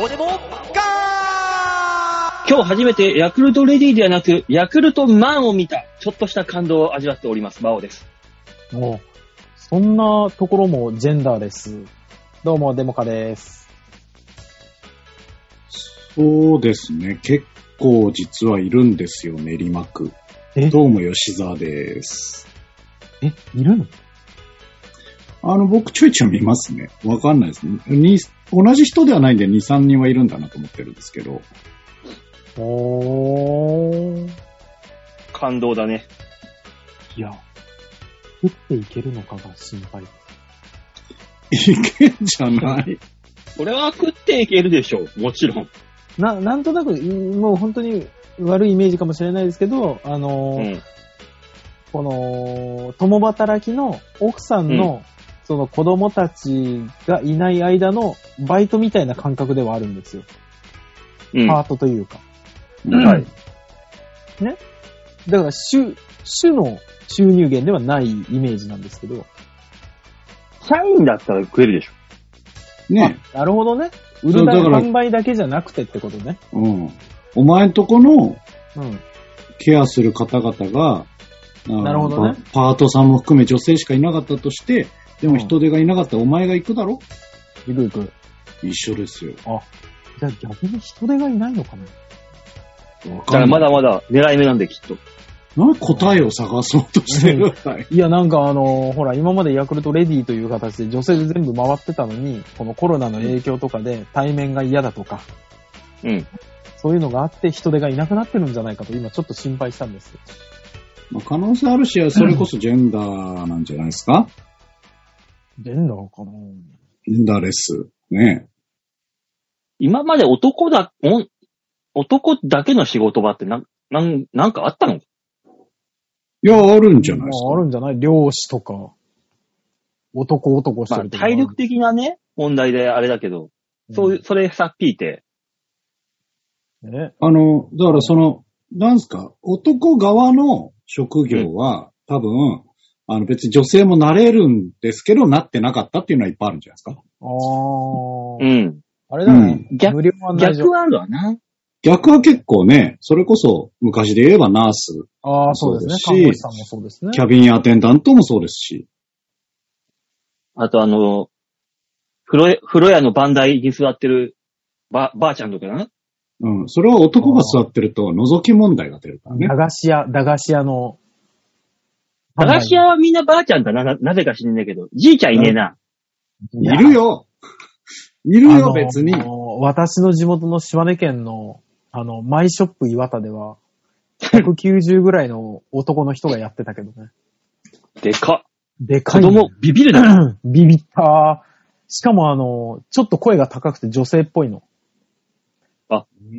どうでもガ今日初めてヤクルトレディではなく、ヤクルトマンを見た、ちょっとした感動を味わっております、バオです。もう、そんなところもジェンダーレス。どうも、デモカです。そうですね。結構実はいるんですよ、練馬区。え？どうも吉沢です。え、いるの？あの、僕ちょいちょい見ますね。わかんないですね。に同じ人ではないんで2、3人はいるんだなと思ってるんですけど。おー。感動だね。いや、食っていけるのかが心配。いけんじゃない？これは食っていけるでしょう、もちろん。な、なんとなく、んもう本当に悪いイメージかもしれないですけど、あのーうん。この、共働きの奥さんの、その子供たちがいない間のバイトみたいな感覚ではあるんですよ。うん。パートというか。はい。だから、主、主の収入源ではないイメージなんですけど。社員だったら食えるでしょ。ねあなるほどね。売るだそうだから販売だけじゃなくてってことね。うん。お前んとこのうん。ケアする方々が、あなるほどねパパートさんも含め女性しかいなかったとして、でも人手がいなかったらお前が行くだろ？いくいく。一緒ですよ。じゃあ逆に人手がいないのかなだからまだまだ狙い目なんで、きっと。なんで答えを探そうとしてる？はいいや、なんかあのほら、今までヤクルトレディという形で女性で全部回ってたのに、このコロナの影響とかで対面が嫌だとか、うん。そういうのがあって人手がいなくなってるんじゃないかと今ちょっと心配したんですよ。まあ、可能性あるし、それこそジェンダーなんじゃないですか、ジェンダーかなジェンダーレス。ね。今まで男だ、おん男だけの仕事場ってなん、なん、なんかあったの？いや、あるんじゃないですか。まあ、あるんじゃない？漁師とか、男男してまあ、るとか。体力的なね、問題であれだけど、そういう、それさっ聞いて、ね。あの、だからその、なんすか、男側の職業は、多分、あの別に女性もなれるんですけど、なってなかったっていうのはいっぱいあるんじゃないですか。あー。うん。あれだね。逆無料案内所。逆はあるわな。逆は結構ね、それこそ昔で言えばナース、ああ、そうですね。そうですしさんもそうですね。キャビンアテンダントもそうですし。あとあの、風呂屋、風呂屋の番台に座ってるば、ばあちゃんとかなうん。それは男が座ってると覗き問題が出るからね駄。菓子屋、駄菓子屋の。駄菓子屋はみんなばあちゃんだな、ななぜか知んないけど、じいちゃんいねえな。いるよいるよ、あの別に。私の地元の島根県の、あの、マイショップ岩田では、190ぐらいの男の人がやってたけどね。でかっ。でかい、子供、ビビるな。ビビった。しかもあの、ちょっと声が高くて女性っぽいの。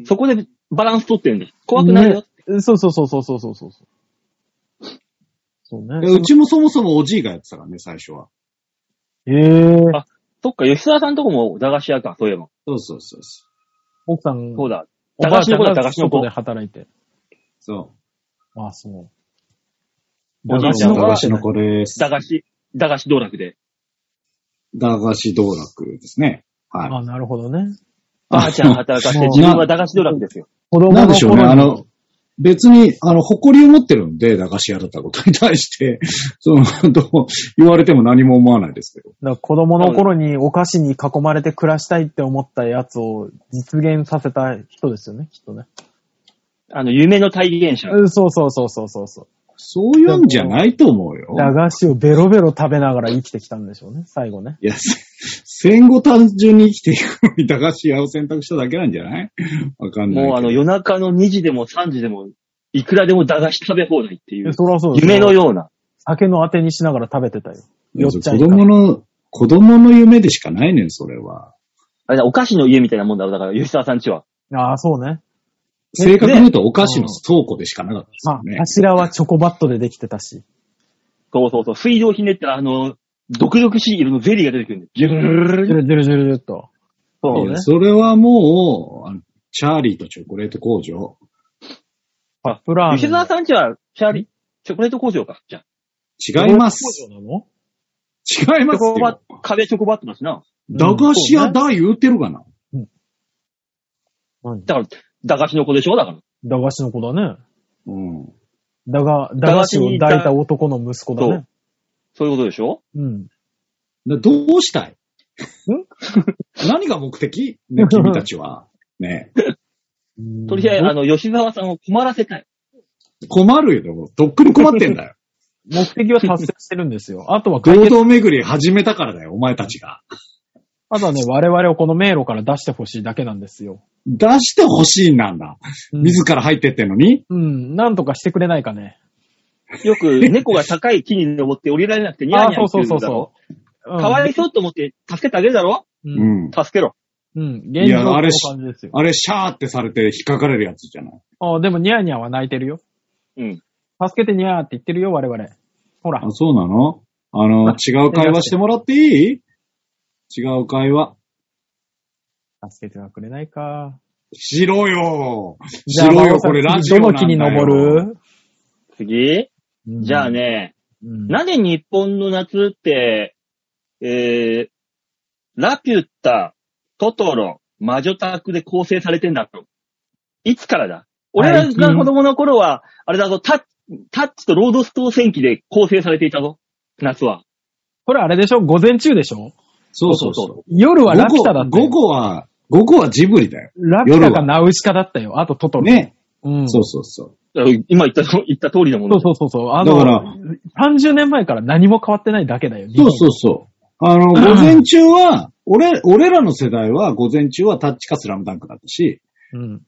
そこでバランス取ってるんだ。怖くないよ。うそうそうそうそうそうそう。そうね。うちもそもそもおじいがやってたからね、最初は。ええあそっか、吉沢さんとこも駄菓子屋か、そういえば。そうそうそうそ奥さん、そうだ。おばあちゃんが駄菓子の子外で働いて。う。そああ、そう。おじいう。ちゃんが駄菓子の子です。駄菓子、駄菓子道楽で。駄菓子道楽ですね。はい。ああ、なるほどね。ばあちゃん働かせて、自分は駄菓子道楽ですよ。子供のなんでしょうね、あの、別に、あの、誇りを持ってるんで、駄菓子屋だったことに対して、その、どう言われても何も思わないですけど。だから子供の頃にお菓子に囲まれて暮らしたいって思ったやつを実現させた人ですよね、きっとね。あの、夢の体現者。うんそうそうそうそうそうそう。そういうんじゃないと思うよ。駄菓子をベロベロ食べながら生きてきたんでしょうね、最後ね。いや、戦後単純に生きていくのに駄菓子屋を選択しただけなんじゃない？わかんないけど。もうあの、夜中の2時でも3時でも、いくらでも駄菓子食べ放題っていう、そそうです夢のような。酒のあてにしながら食べてたよ。いやよっちゃん子供の、子供の夢でしかないねん、それは。あれだ、お菓子の家みたいなもんだろ、だから、吉沢さんちは。ああ、そうね。正確に言うとお菓子の倉庫でしかなかったですまあよね。、柱はチョコバットでできてたし。そうそうそう。水道ひねったら、あの、毒々しい色のゼリーが出てくるんで。ジュルルルルルジュルジュルジュルジュルっと。そうねそれはもう、チャーリーとチョコレート工場。カップラーメン。吉沢さんちは、チャーリー、チョコレート工場か。じゃあ。違います。工場なの？違いますチョコバッよ。壁チョコバットだしな。駄菓子屋だ言うてるがな。何だから、駄菓子の子でしょ？だから。駄菓子の子だね。うん。だが、駄菓子を抱いた男の息子だね。そういうことでしょ？うん。だどうしたい？何が目的？ね、君たちは。ね。とりあえず、あの、吉沢さんを困らせたい。困るよ。とっくに困ってんだよ。目的は達成してるんですよ。あとは解決、合同巡り始めたからだよ、お前たちが。あとはね、我々をこの迷路から出してほしいだけなんですよ。出してほしいんなんだ。うん自ら入ってってんのに？うん、なんとかしてくれないかね。よく猫が高い木に登って降りられなくてニヤニヤあそうしてるだろそうそうそう。かわいそうと思って助けてあげるだろ？う。うんん。助けろ。うん。現状このいやあれ感じですよ。あれ、シャーってされて引っかかれるやつじゃない？あでもニャーニャーは泣いてるよ。うん。助けてニャーって言ってるよ、我々。ほらあ、。そうなの？あの、違う会話してもらっていい？違う会話。助けてはくれないか。しろよしろよ、これラジオなんだよ。どの木に登る？次？じゃあ。うんね、うんなぜ日本の夏って、えー、ラピュッタ、トトロ、魔女宅で構成されてんだと。いつからだ？俺らが子供の頃は、あれだぞ、タッタッチとロードストー戦記で構成されていたぞ。夏は。これあれでしょ？午前中でしょ？そうそうそう。夜はラピュタだったよ。午後は、午後はジブリだよ。ラピュタかナウシカだったよ。あとトトロ。ね。うん。そうそうそう。今言った、言った通りのもの。そうそうそうそう。あだからの、30年前から何も変わってないだけだよ。そうそうそう。あの、午前中は、俺、俺らの世代は午前中はタッチかスラムダンクだったし、う。うん。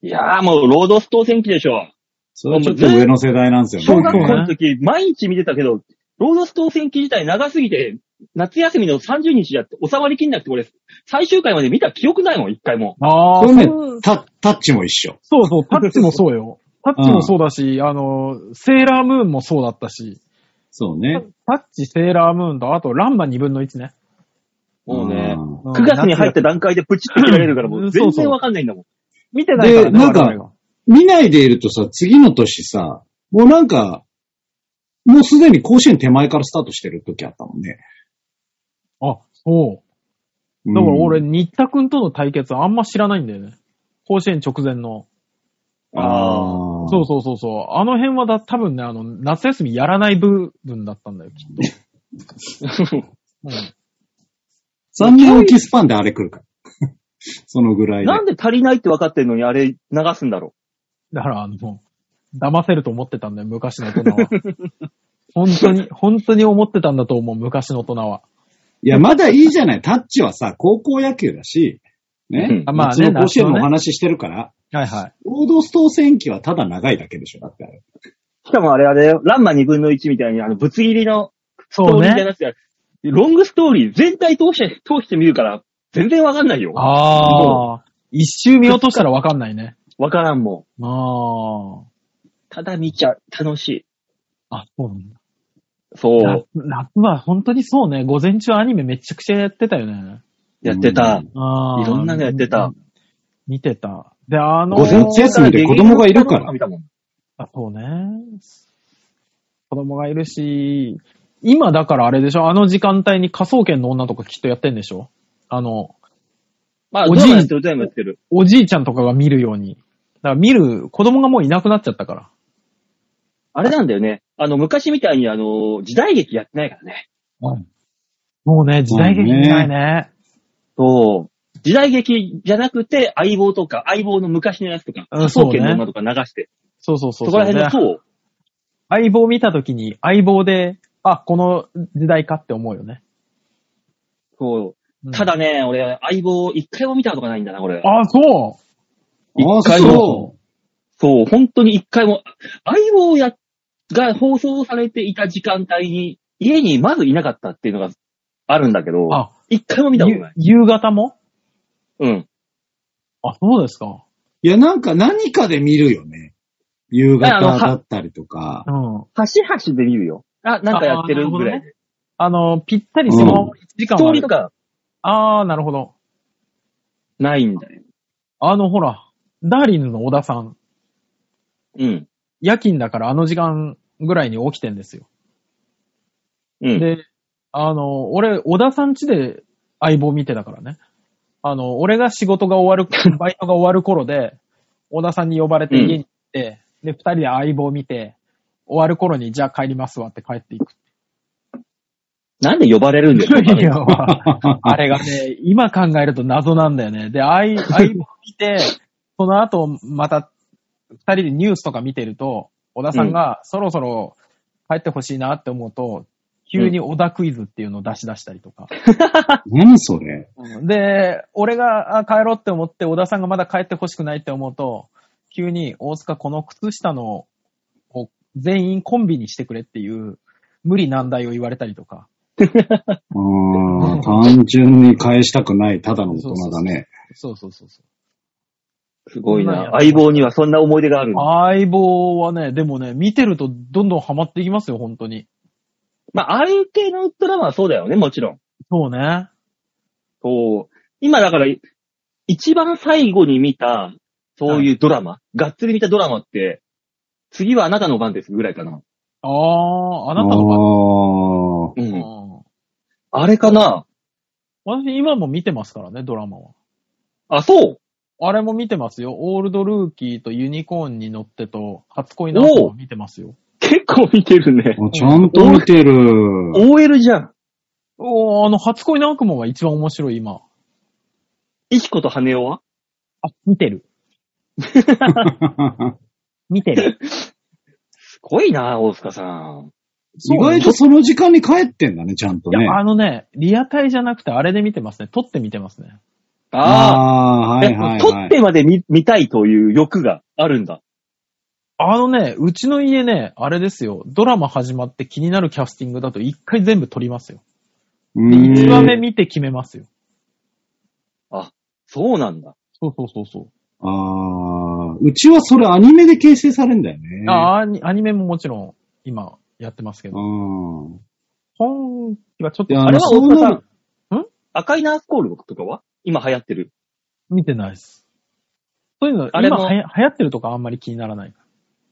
いやーもうロードストー戦記でしょ。それはちょっと上の世代なんですよね。小学校の時、毎日見てたけど、ロードストー戦記自体長すぎて、夏休みの30日だって収まりきんなくて、俺、最終回まで見た記憶ないもん、一回も。ああ、これねそうタタッチも一緒。そうそう、タッチもそうよ。タッチもそうだし、あの、セーラームーンもそうだったし、そうね。タッチ、セーラームーンと、あとランマ2分の1ね。もうね、うん9月に入った段階でプチって切られるから、もううん全然わかんないんだもん。見てないからね、でなんか我々が見ないでいるとさ、次の年さ、もうなんか、もうすでに甲子園手前からスタートしてる時あったもんね。あ、そう。うんだから俺、新田くんとの対決あんま知らないんだよね。甲子園直前の。ああ。そうそうそうそう。あの辺はだ、多分ね、あの、夏休みやらない部分だったんだよ、きっと。うん、3年おきスパンであれ来るから。そのぐらいで。なんで足りないって分かってんのにあれ流すんだろだから、あの、騙せると思ってたんだよ、昔の大人は。本当に、本当に思ってたんだと思う、昔の大人は。いや、まだいいじゃない。タッチはさ、高校野球だし、ね。うんあまあね甲子園の話してるから、はいはい。ロードストー戦記はただ長いだけでしょ、だってあれ。う。しかもあれあれランマ2分の1みたいに、あの、ぶつ切りのストそうーリーじゃね。なくて、ロングストーリー全体通して、通してみるから、全然わかんないよ。ああ。一周見落としたらわかんないね。わからんもん。あただ見ちゃう。楽しい。あ。あ、そうなんだ。そう夏。夏は本当にそうね。午前中アニメめちゃくちゃやってたよね。やってた。ああ。いろんなのやってた。見てた。で、あのー午前中休みで子供がいるから見たもん。あ、そうね。子供がいるし、今だからあれでしょ？あの時間帯に科捜研の女とかきっとやってんでしょ？あの、まあ、おじいドラマやってる、ドラマやってる。おじいちゃんとかが見るように。だから見る、子供がもういなくなっちゃったから。あれなんだよね。あの、昔みたいにあの、時代劇やってないからね。もうね、時代劇見ないね。そう。時代劇じゃなくて、相棒とか、相棒の昔のやつとか、うん科捜研の女とか流して、そうそうそうそこら辺のでそう。相棒見たときに、相棒で、あ、この時代かって思うよね。そううんただね、俺、相棒一回も見たことがないんだな、俺。あ、そう一回もそそう、本当に一回も、相棒や、が放送されていた時間帯に、家にまずいなかったっていうのがあるんだけど、あ、一回も見たことない。ゆ夕方も？うん。あ、そうですか。う。いや、なんか何かで見るよね。夕方だったりとか。うん。端々で見るよ。あ、なんかやってるぐらいで。あの、ぴったりその1時間はあるストーリーとかあー、なるほど。ないんだよ。あの、ほら、ダーリンズの小田さん、うん。夜勤だからあの時間ぐらいに起きてんですよ。うん。で、あの、俺、小田さん家で相棒見てたからね。あの、俺が仕事が終わる、バイトが終わる頃で、小田さんに呼ばれてうん家に行って、で、二人で相棒を見て、終わる頃に、じゃあ帰りますわって帰っていく。なんで呼ばれるんですか？あれがね、今考えると謎なんだよね。で、相、相棒見て、その後、また、二人でニュースとか見てると、小田さんがそろそろ帰ってほしいなって思うと、急に小田クイズっていうのを出し出したりとか。何それ？で、俺があ帰ろうって思って、小田さんがまだ帰ってほしくないって思うと、急に大塚この靴下の、全員コンビにしてくれっていう、無理難題を言われたりとか。あー単純に返したくない、ただの大人だね。そうそうそうそう。すごいな。相棒にはそんな思い出がある。相棒はね、でもね、見てるとどんどんハマっていきますよ、本当に。まあ、ああいう系のドラマはそうだよね、もちろん。そうね。そう。今だから、一番最後に見た、そういうドラマ、がっつり見たドラマって、次はあなたの番ですぐらいかな。ああ、ああなたの番ーうん。うんあれかな？私今も見てますからね、ドラマは。あ、そう？あれも見てますよ。オールドルーキーとユニコーンに乗ってと、初恋の後も見てますよ。結構見てるね。あちゃんと見てる。OL じゃん。おーあの、初恋の悪夢が一番面白い、今。イチコと羽男はあ、見てる。見てる。すごいな、大塚さん。意外とその時間に帰ってんだね、ちゃんとね。いや、あのね、リアタイじゃなくてあれで見てますね。撮って見てますね。ああ。はいはい、はい。撮ってまで見見たいという欲があるんだ。あのね、うちの家ね、あれですよ。ドラマ始まって気になるキャスティングだと一回全部撮りますよ。で、うーん一話目見て決めますよ。そうなんだ。そうそうそうそう。あーうちはそれアニメで形成されんだよね。あアニアニメももちろん今やってますけど。うん。本気はちょっとあれはそう大塚さなるん？赤いナースコールとかは？今流行ってる。見てないです。そういうの、あれも今はや流行ってるとかあんまり気にならない。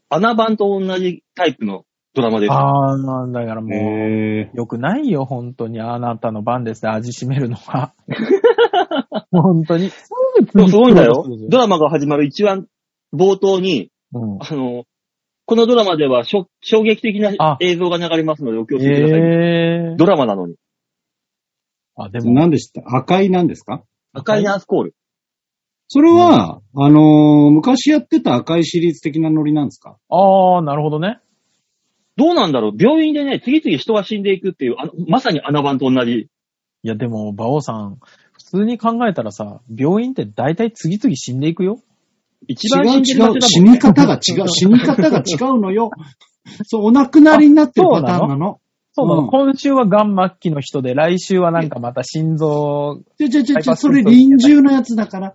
穴番と同じタイプのドラマです。ああ、なんだからもう、へよくないよ、本当に。あなたの番ですね、味しめるのが。本当に。すすごいんだよ。ドラマが始まる一番冒頭に、うんあの、このドラマではしょ衝撃的なあ映像が流れますのでお気をつけください。ええドラマなのに。あ、でー。も、何でした？赤いなんですか？赤いナースコール。それは、あのー昔やってた赤いシリーズ的なノリなんですか？ああ、なるほどね。どうなんだろう？病院でね、次々人が死んでいくっていう、あのまさに穴番と同じ。いや、でも、馬王さん、普通に考えたらさ、病院って大体次々死んでいくよ。一違う番死んでる場違う。所だもんね死に方が違う。死に方が違うのよ。そう、お亡くなりになってるパターンなの。そうなの、うん今週はガン末期の人で、来週はなんかまた心臓、ちょちょちょちょ、ハイパーそれ臨終のやつだから。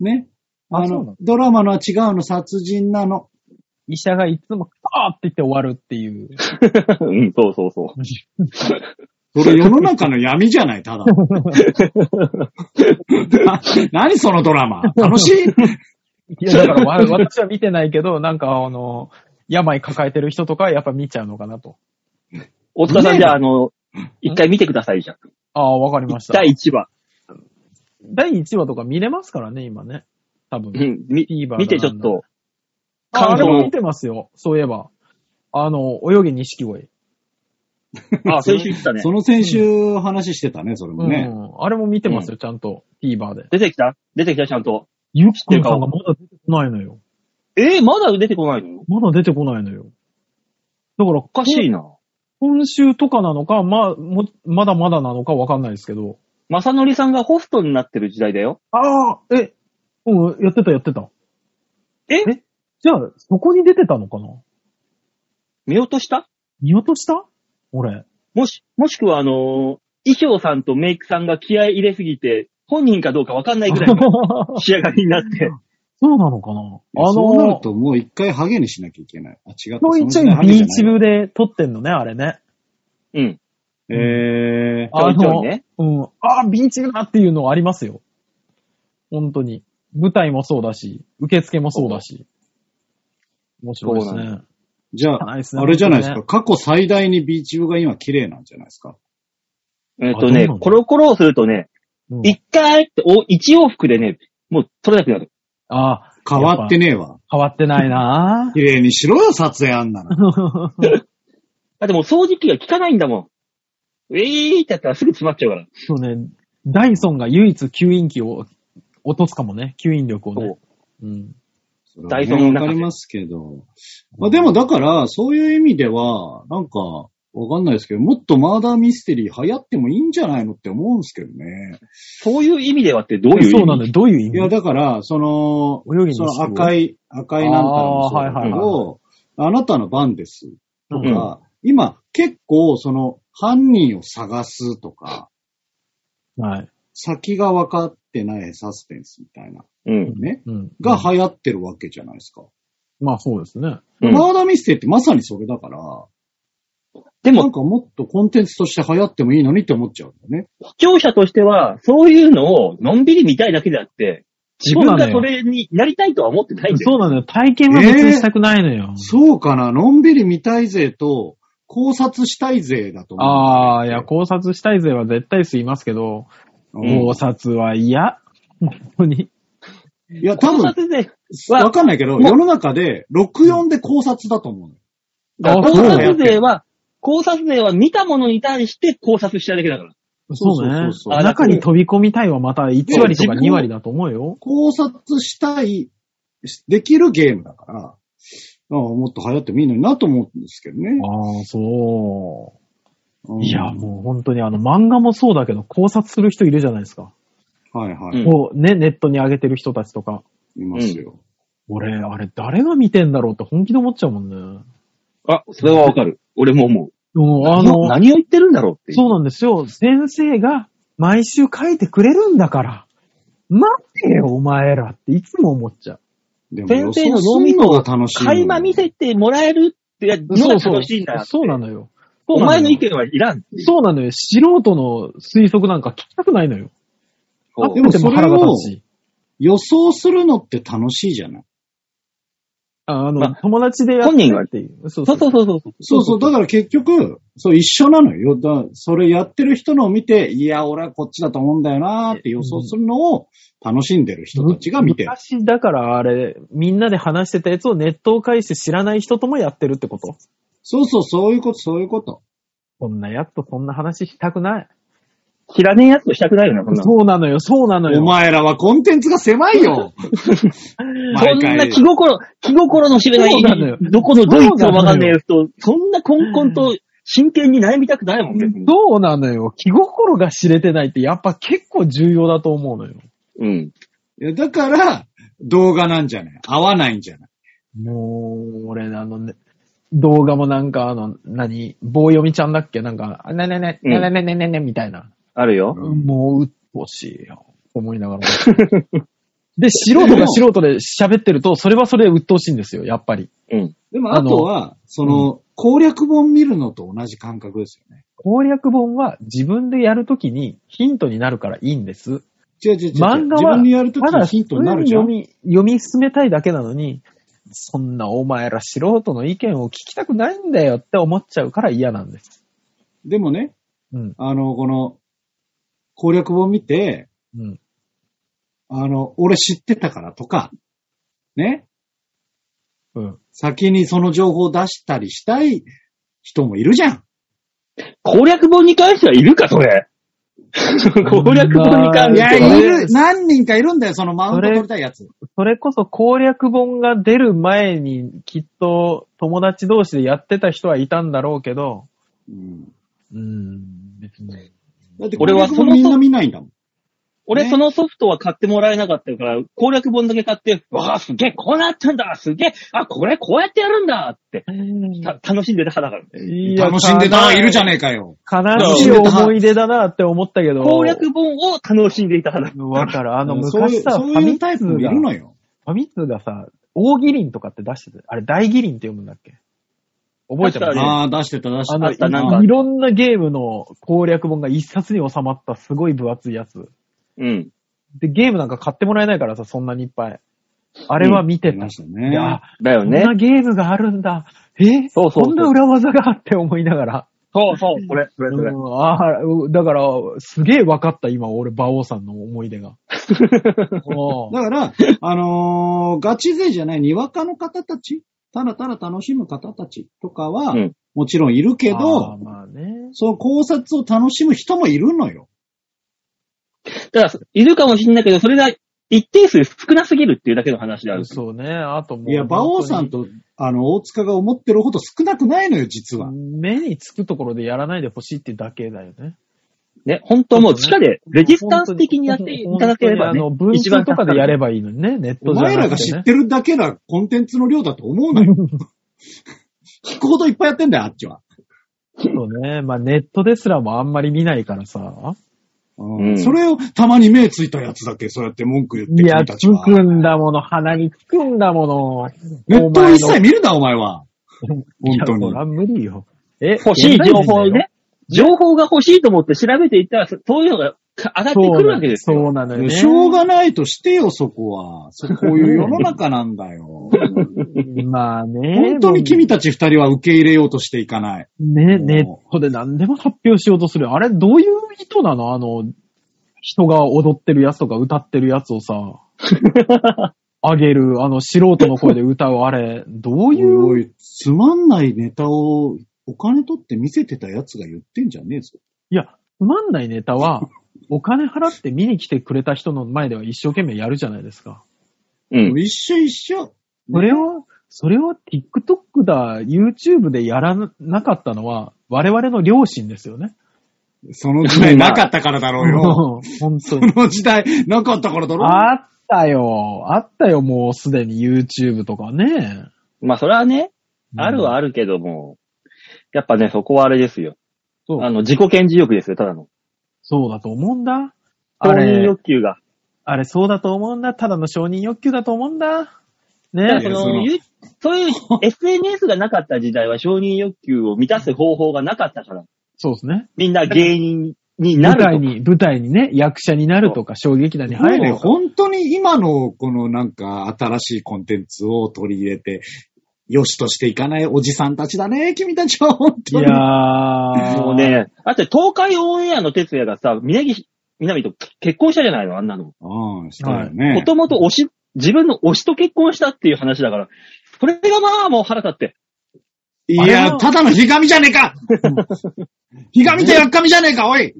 ね。あの、のドラマのは違うの、殺人なの。医者がいつも、あーって言って終わるっていう。うん、そうそうそう。それ世の中の闇じゃない、ただ。な何そのドラマ？楽しい？いや、だからわ私は見てないけど、なんかあの、病抱えてる人とかはやっぱ見ちゃうのかなと。大塚さんじゃあ、あの、一回見てくださいじゃん。ああ、わかりました。第1話。第1話とか見れますからね、今ね。多分。うん、み TVer 見てちょっと、ああれも見てますよ。そういえば。あの、泳げ錦鯉。あ、先週言ってたねそ。の先週話してたね、それもね。うん。あれも見てますよ、ちゃんと。TVer で。出てきた？出てきた？ちゃんと。ゆっくんさんがまだ出てこないのよ。えー、まだ出てこないの？まだ出てこないのよ。だから、おかしいな。今週とかなのか、まあ、も、まだまだなのかわかんないですけど。まさのりさんがホストになってる時代だよ。ああ、え、うん、やってたやってた。え？え？じゃあ、そこに出てたのかな？見落とした？見落とした？俺。もし、もしくはあのー衣装さんとメイクさんが気合い入れすぎて、本人かどうかわかんないぐらいの 仕上がりになって。そうなのかな？あそうなるの、ともう一回ハゲにしなきゃいけない。あ、違った。ちょいちょいビーチ部で撮ってんのね、あれね。うん。えちょいちょいね。うん。ああ、ビーチ部だっていうのありますよ。本当に。舞台もそうだし、受付もそうだし。面白いですね。じゃあ、ねあれじゃないですか。本過去最大にビーチ部が今綺麗なんじゃないですか？えっ、とねコロコロをするとね、うん一回って、お、一往復でね、もう取れなくなる。ああ、変わってねえわ。変わってないな綺麗にしろよ、撮影あんなら。だってもう掃除機が効かないんだもん。ウィーってやったらすぐ詰まっちゃうから。そうね、ダイソンが唯一吸引機を落とすかもね、吸引力をね。ダイソンの中わかりますけど。まあでもだから、そういう意味では、なんか、わかんないですけど、もっとマーダーミステリー流行ってもいいんじゃないのって思うんですけどね。そういう意味ではってどういう意味？そうなんだ。よ。どういう意味？いや、だから、その、その泳ぎにしろ赤い、赤いなんたらもそうだけあーはいはい。ど、あなたの番です。とうん。か、今結構その犯人を探すとか、はい。先が分かってないサスペンスみたいなうん。ね、うん。が流行ってるわけじゃないですか。まあそうですね。うんマーダーミステリーってまさにそれだから、でも、なんかもっとコンテンツとして流行ってもいいのにって思っちゃうんだよね。視聴者としては、そういうのをのんびり見たいだけであって、自分がそれになりたいとは思ってないんだよ。そうなんだよ。体験は別にしたくないのよ。そうかな、のんびり見たい勢と考察したい勢だと思う。ああ、いや、考察したい勢は絶対数いますけど、うん考察は嫌。本当に。いや、多考分、わかんないけど、世の中で64で考察だと思う考察勢は、考察勢は見たものに対して考察したいだけだから。そうねそうそうそうあ中に飛び込みたいはまた1割とか2割だと思うよ。考察したい、できるゲームだから、ああもっと流行ってもいいのになと思うんですけどね。ああ、そうう。んいや、もう本当にあの漫画もそうだけど考察する人いるじゃないですか。はいはい、うんこうね、ネットに上げてる人たちとか。いますよ。俺、あれ誰が見てんだろうって本気で思っちゃうもんね。あ、それはわかる。俺も思う。もうあ何をの、何を言ってるんだろうっていう。そうなんですよ。先生が毎週書いてくれるんだから。待ってよ、お前らっていつも思っちゃう。でも先生の脳みそをが楽しいのよ。垣間見せてもらえるってのが楽しいんだよ。そうなのよ。お前の意見はいらん。そうなのよ。素人の推測なんか聞きたくないのよ。そうでもそれを。予想するのって楽しいじゃない。ああの、まあ友達でやってるっていう。そうそうそうそうそう。そうそう、だから結局、そう一緒なのよ。だそれやってる人のを見て、いや、俺はこっちだと思うんだよなーって予想するのを楽しんでる人たちが見てる。昔だからあれ、みんなで話してたやつをネットを介して知らない人ともやってるってこと？そうそう、そういうこと、そういうこと。そんなやつとそんな話したくない。知らねえやつとしたくないよな、こんなの。そうなのよ、そうなのよ。お前らはコンテンツが狭いよ。そ毎んな回気心、気心の知れないそうなのよ、どこのドイツもわかんねえ人、そんなコンコンと真剣に悩みたくないもん、別に。そうなのよ。気心が知れてないってやっぱ結構重要だと思うのよ。うん。いやだから、動画なんじゃない？合わないんじゃない？もう、俺あのね、動画もなんかあの、何？棒読みちゃんだっけ？なんか、あねねね、うんねねねねねねみたいな。あるよ。もう、うっとうしいよ。思いながら。で、素人が素人で喋ってると、それはそれで鬱陶しいんですよ、やっぱり。うん。でもあとは、その、攻略本見るのと同じ感覚ですよね。攻略本は自分でやるときにヒントになるからいいんです。違う違う違う。漫画は、自分にやるときただにヒントになるじゃん。読み、読み進めたいだけなのに、そんなお前ら素人の意見を聞きたくないんだよって思っちゃうから嫌なんです。でもね、うん。あの、この、攻略本見て、うん。あの、俺知ってたからとか、ね、うん。先にその情報を出したりしたい人もいるじゃん。攻略本に関してはいるか、それ。攻略本に関いや、しては。いる、何人かいるんだよ、そのマウント取りたいやつ。それこそ攻略本が出る前にきっと友達同士でやってた人はいたんだろうけど、うん、うん、別に。だって俺は攻略本みんな見ないんだもん。俺、ねそのソフトは買ってもらえなかったから、攻略本だけ買って、わあ、すげえ、こうなったんだすげえあ、これこうやってやるんだって、た楽しんでた派だから。いや楽しんでたいるじゃねえかよ。悲しい思い出だなって思ったけど。攻略本を楽しんでいた派だ。わかる。あの、そういう昔さ、そういうファミ通タイプもいが、るのよ。ファミ通がさ、大義林とかって出してた。あれ、大義林って読むんだっけ？覚えてますああ、出してた、出してた。あったなんかい、いろんなゲームの攻略本が一冊に収まったすごい分厚いやつ。うん。で、ゲームなんか買ってもらえないからさ、そんなにいっぱい。あれは見てた。出ましたね。であ、だよねこん。なゲームがあるんだ。え？そうそうそうこんな裏技があって思いながら。そうそう、これ、これ、これ。うんああ、うだから、すげえ分かった、今、俺、馬王さんの思い出が。だから、あのーガチ勢じゃない、にわかの方たち、ただただ楽しむ方たちとかは、うんもちろんいるけど、まあね。その考察を楽しむ人もいるのよ。ただ、いるかもしれないけど、それが一定数少なすぎるっていうだけの話である。そうね。あともう。いや、馬王さんと、あの、大塚が思ってるほど少なくないのよ、実は。目につくところでやらないでほしいってだけだよね。ね、本当もう地下でレジスタンス的にやっていただければねあの、、文通とかでやればいいのにね、ネットじゃお前らなくてね。が知ってるだけなコンテンツの量だと思うなよ。聞くほどいっぱいやってんだよ、あっちは。そうね。まあネットですらもあんまり見ないからさ。うんうんそれをたまに目ついたやつだけそうやって文句言っていや、つ君たちは。くんだもの、鼻につくんだもの。ネットを一切見見るな、お前は。本当にいや、そら無理よ。え、欲しい情報をね、情報が欲しいと思って調べていったら、そそういうのが上がってくるわけですよ。そうなのよね。しょうがないとしてよ、そこは。そこういう世の中なんだよ。まあね。本当に君たち二人は受け入れようとしていかない。ね、ネットで何でも発表しようとする。あれ、どういう意図なの？あの、人が踊ってるやつとか歌ってるやつをさ、あげる、あの、素人の声で歌うあれ、どういう、つまんないネタをお金取って見せてたやつが言ってんじゃねえぞ。いや、つまんないネタは、お金払って見に来てくれた人の前では一生懸命やるじゃないですか。うん。一緒一緒。それを、それを TikTok だ、YouTube でやらなかったのは、我々の良心ですよね。その時代なかったからだろうよ。本当そに。の時代なかったからだろう。あったよ。あったよ、もうすでに YouTube とかね。まあ、それはね、あるはああるけども、やっぱね、そこはあれですよ。そうあの、自己顕示欲ですよ、ただの。そうだと思うんだ。承認あれ、欲求が。あれそうだと思うんだ。ただの承認欲求だと思うんだ。ねだからそ。そのゆそういう SNS がなかった時代は承認欲求を満たす方法がなかったから。そうですね。みんな芸人になるとか。舞台に、舞台にね、役者になるとか、小劇団にこれね、入るとか。本当に今のこのなんか新しいコンテンツを取り入れて、良しとしていかないおじさんたちだね、君たちは本い当に。やー。もうね、だって東海オンエアの哲也がさ、峯岸みなみと結婚したじゃないの、あんなの。うん、したよね。もともと推し、自分の推しと結婚したっていう話だから、それがまあもう腹立って。いや、はただのひがみじゃねえか ひがみとやっかみじゃねえか、おい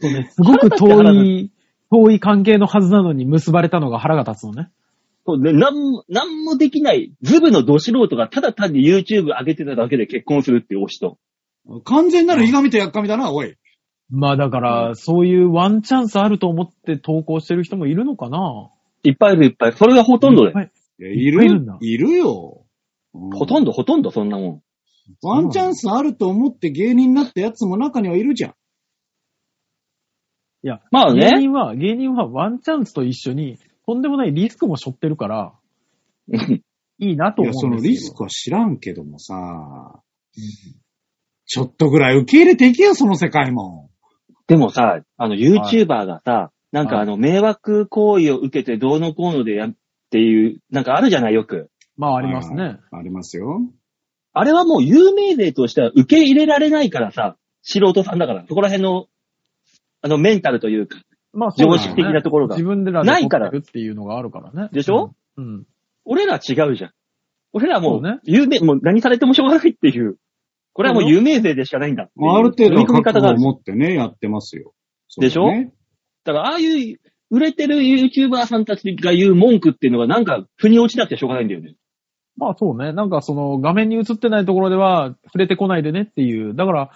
そうねすごく遠い、遠い関係のはずなのに結ばれたのが腹が立つのね。そうね、なんも、なんもできない、ズブのど素人がただ単に YouTube 上げてただけで結婚するっていう推しと。完全なるひがみとやっかみだな、おい。まあだから、そういうワンチャンスあると思って投稿してる人もいるのかないっぱいいるいっぱいいる。それがほとんどで。はいいやいいっぱいいるんだる、いるよ。んほとんど、ほとんどそんなもん。ワンチャンスあると思って芸人になったやつも中にはいるじゃん。いや、まあね芸人は、芸人はワンチャンスと一緒に、とんでもないリスクも背負ってるから、いいなといや、そ思うんですよ。のリスクは知らんけどもさ、ちょっとぐらい受け入れていけよ、その世界も。でもさ、あの YouTuber がさ、なんかはいあの迷惑行為を受けてどうのこうのでやっていう、なんかあるじゃないよく。まあありますね。ありますよ。あれはもう有名税としては受け入れられないからさ、素人さんだから、そこら辺の、あのメンタルというか、まあ常識的なところが自分でらでないから撮ってるっていうのがあるからね。でしょうん。俺ら違うじゃん。俺らもそうねう、有名、もう何されてもしょうがないっていう。これはもう有名税でしかないんだっていう。まあ、ある程度の覚悟を持ってね、やってますよ。でしょ？だから、ああいう、売れてる YouTuber さんたちが言う文句っていうのがなんか、腑に落ちなくてしょうがないんだよね。まあそうね。なんかその画面に映ってないところでは触れてこないでねっていう。だから、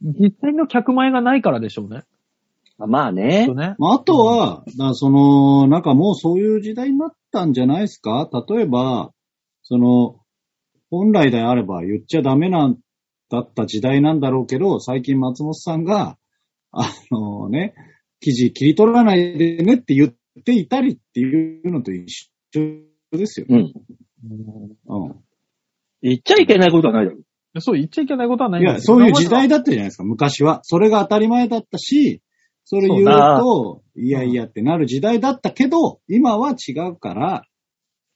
実際の客前がないからでしょうね。まあねあ、あとは、だその、なんかもうそういう時代になったんじゃないですか？例えば、その、本来であれば言っちゃダメなんだった時代なんだろうけど、最近松本さんが、あのね、記事切り取らないでねって言っていたりっていうのと一緒ですよ。うん。うん。言っちゃいけないことはないだろ。そう言っちゃいけないことはないいや、そういう時代だったじゃないですか、昔は。それが当たり前だったし、それ言うと、いやいやってなる時代だったけど、今は違うから、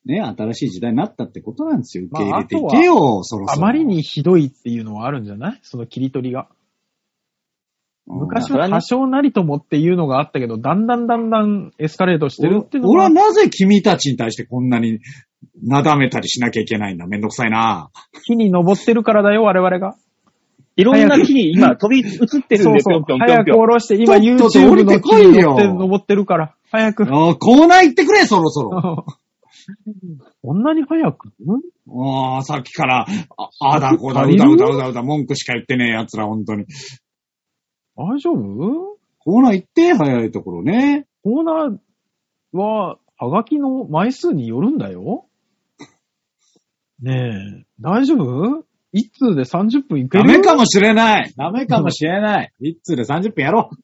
ね、新しい時代になったってことなんですよ。受け入れていまあけよ、そろそろ。あまりにひどいっていうのはあるんじゃない？その切り取りが。うん、昔は多少なりともっていうのがあったけど、だんだんだんだんエスカレートしてるっていうのが俺は、なぜ君たちに対してこんなになだめたりしなきゃいけないんだ。めんどくさいな。木に登ってるからだよ、我々が。いろんな木に今飛び移ってるんで、ぴょんぴょんぴょ早くんぴょん。下ろして、今 YouTube 降りての木こいよに乗って登ってるから、早く。あコーナー行ってくれ、そろそろ。こんなに早く？ああ、さっきから、ああだこうだ、うだうだうだうだ、文句しか言ってねえ奴ら、本当に。大丈夫？コーナー行って、早いところね。コーナーは、はがきの枚数によるんだよ。ねえ、大丈夫？一通で30分いけるダメかもしれない。ダメかもしれない。一通で30分やろう。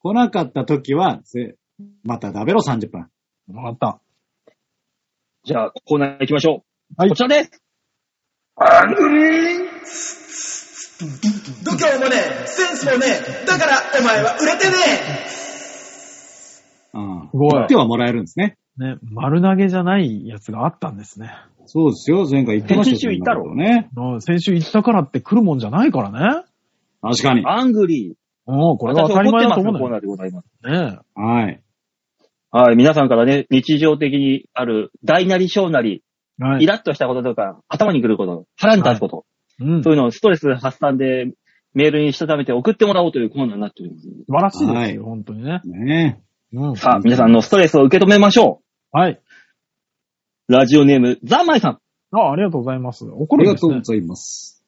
来なかった時は、ぜまた食べろ30分。わかった。じゃあ、コーナー行きましょう。はいこちらです。度胸もねえ、センスもねえ、だからお前は売れてねうん。すごい言ってはもらえるんですね。ね、丸投げじゃないやつがあったんですね。そうですよ。前回言ってましたよ先週言ったろね。うん先週言ったからって来るもんじゃないからね。確かに。アングリー。うん、これが当私たり前怒ってますのだと思うんだよ。コーナーでございます。ねはい。はい、皆さんからね、日常的にある大なり小なり、え。はい。イラッとしたこととか、頭に来ること、腹に立つこと、うん。素そういうのをストレス発散でメールにしたためて送ってもらおうというコーナーになっております。晴らしいですよ、はい本当にね。ねうん。さあ、皆さんのストレスを受け止めましょはい。う。ラジオネーム、ザンマイさん。あ、ありがとうございます。怒ありがるんですね。とうございます。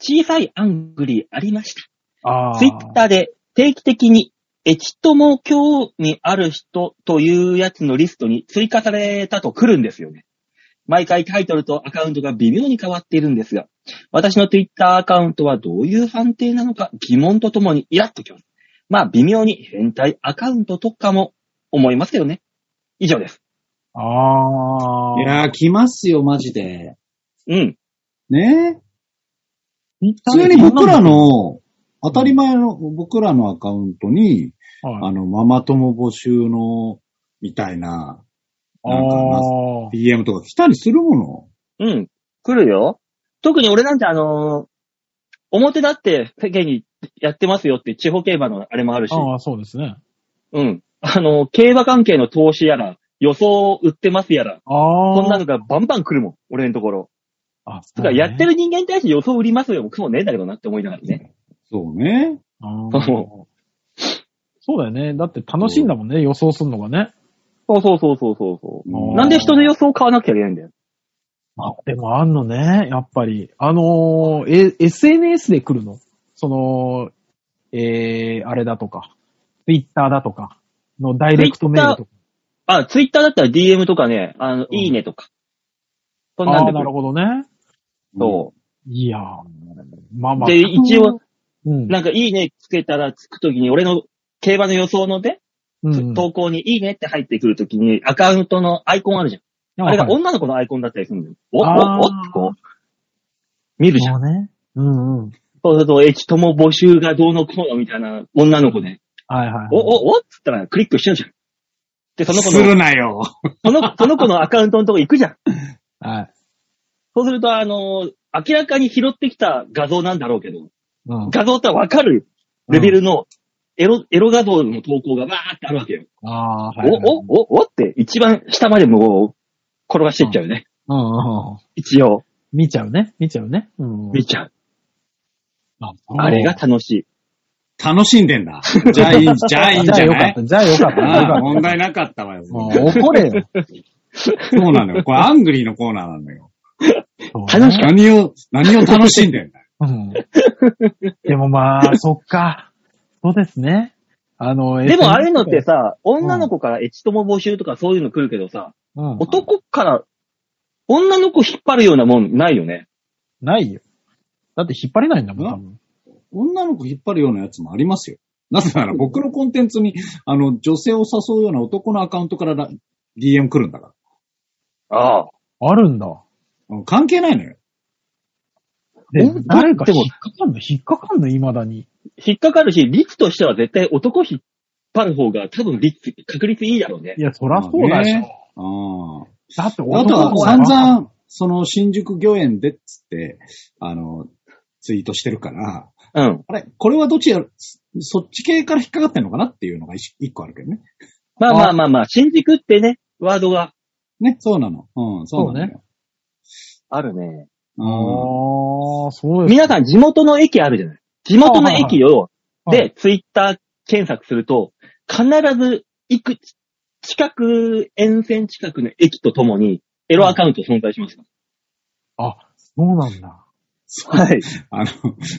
小さいアングリーありました。ああ。ツイッターで定期的に、エチとも興味ある人というやつのリストに追加されたと来るんですよね。毎回タイトルとアカウントが微妙に変わっているんですが、私のツイッターアカウントはどういう判定なのか疑問とともにイラッときます。まあ微妙に変態アカウントとかも思いますけどね。以上です。ああ。いやー、来ますよ、マジで。うん。ね？普普通に僕ら、の、当たり前の僕らのアカウントに、はい、あの、ママ友募集の、みたいな、なんかなああ。DM とか来たりするもの？うん。来るよ。特に俺なんてあのー表だって世間にやってますよって地方競馬のあれもあるし。ああ、そうですね。うん。あの、競馬関係の投資やら、予想売ってますやら、ああ。こんなのがバンバン来るもん、俺のところ。あ、つか、やってる。る人間に対して予想売りますよ、もう雲ねえんだけどなって思いながらね。そうね。あーそうだよね。だって楽しいんだもんね、予想するのがね。そうそうそうそうそうそうう。んなんで人の予想を買わなきゃいけないんだよ。あ、でもあんのね、やっぱり。あのーえ、SNS で来るの？その、えー、あれだとか、Twitter だとか、のダイレクトメールとか。あ、ツイッターだったら DM とかね、あの、んいいねとか。そんなんああー、なるるほどね。そいやー、まあまあ。で一応、うんう。。なんかいいねつけたらつくときに、俺の競馬の予想のね、うん投稿にいいねって入ってくるときに、アカウントのアイコンあるじゃん。あれがはい女の子のアイコンだったりするんだよ。お、お、あーおってこう、見るじゃん。そうね。うんうん。そうすると、エチとも募集がどうのこうのみたいな女の子で、はいはいはい。お、お、おっつったらクリックしちゃうじゃん。で、その子するの、なよ。その、その子のアカウントのとこ行くじゃん。はい。そうすると、あの、明らかに拾ってきた画像なんだろうけど、うん。画像ってわかるレベルのエロ、エロ画像の投稿がバーってあるわけよ。ああ、はいはい。お、お、お、おって一番下までもう転がしていっちゃうよね。うんうんうん。一応、見ちゃうね。見ちゃうね。うん。見ちゃう。ああれが楽しい。楽しんでんだ。じゃあいい、じゃあいいんじゃない？じゃあよかった。じゃあよかった。問題なかったわよ。た。もう怒れよ。そうなのよ。これアングリーのコーナーなんだよ。楽しか何を、何を楽しんでんだよ。うん。でもまあ、そっか。そうですね。あの、でもああいうのってさ、女の子からエチトモ募集とかそういうの来るけどさ、うん。男から女の子引っ張るようなもんないよね。ないよ。だって引っ張れないんだもん、多分。女の子引っ張るようなやつもありますよ。なぜなら僕のコンテンツに、あの、女性を誘うような男のアカウントからラ DM 来るんだかああ。あるんだ。ら。うん関係ないのよ。でお、誰かでも引っかかんの？引っかかんの？未だに。引っかかるし、率としては絶対男引っ張る方が多分率、確率いいだろうねい。や、そらそうだでしょ。あだってあ。あとは散々、その新宿御苑でっつって、あの、ツイートしてるから、うん。あれ、これはどっちや、そっち系から引っかかってんのかなっていうのが一一個あるけどね。まあまあまあまあ、新宿ってね、ワードがね、そうなの。うん、そうなのよ。あるね。うん。ああ、そうです。皆さん地元の駅あるじゃない地元の駅を、はいで、ツイッター検索すると、必ず行く、近く、沿線近くの駅とともに、エロアカウント存在します。あ、そうなんだ。はい。あの、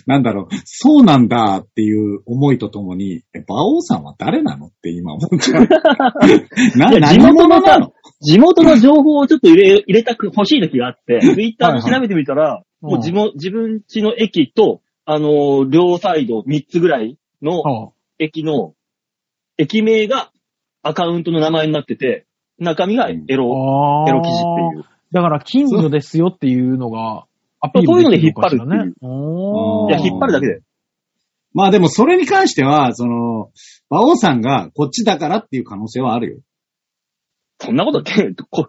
なんだろう、そうなんだっていう思いとともに、え、馬王さんは誰なのって今思っちゃう。な、元のなの、地元の情報をちょっと入れ、入れたく欲しい時があって、ツイッターで調べてみたら、いもう自分、自分家の駅と、あのー両サイド3つぐらいのあ駅の、駅名がアカウントの名前になってて、中身がエロ、あエロ記事っていう。だから、近所ですよっていうのが、アピールできるのかしらね。おーいや、引っ張るだけで。まあでもそれに関しては、その、馬王さんがこっちだからっていう可能性はあるよ。そんなことって、こ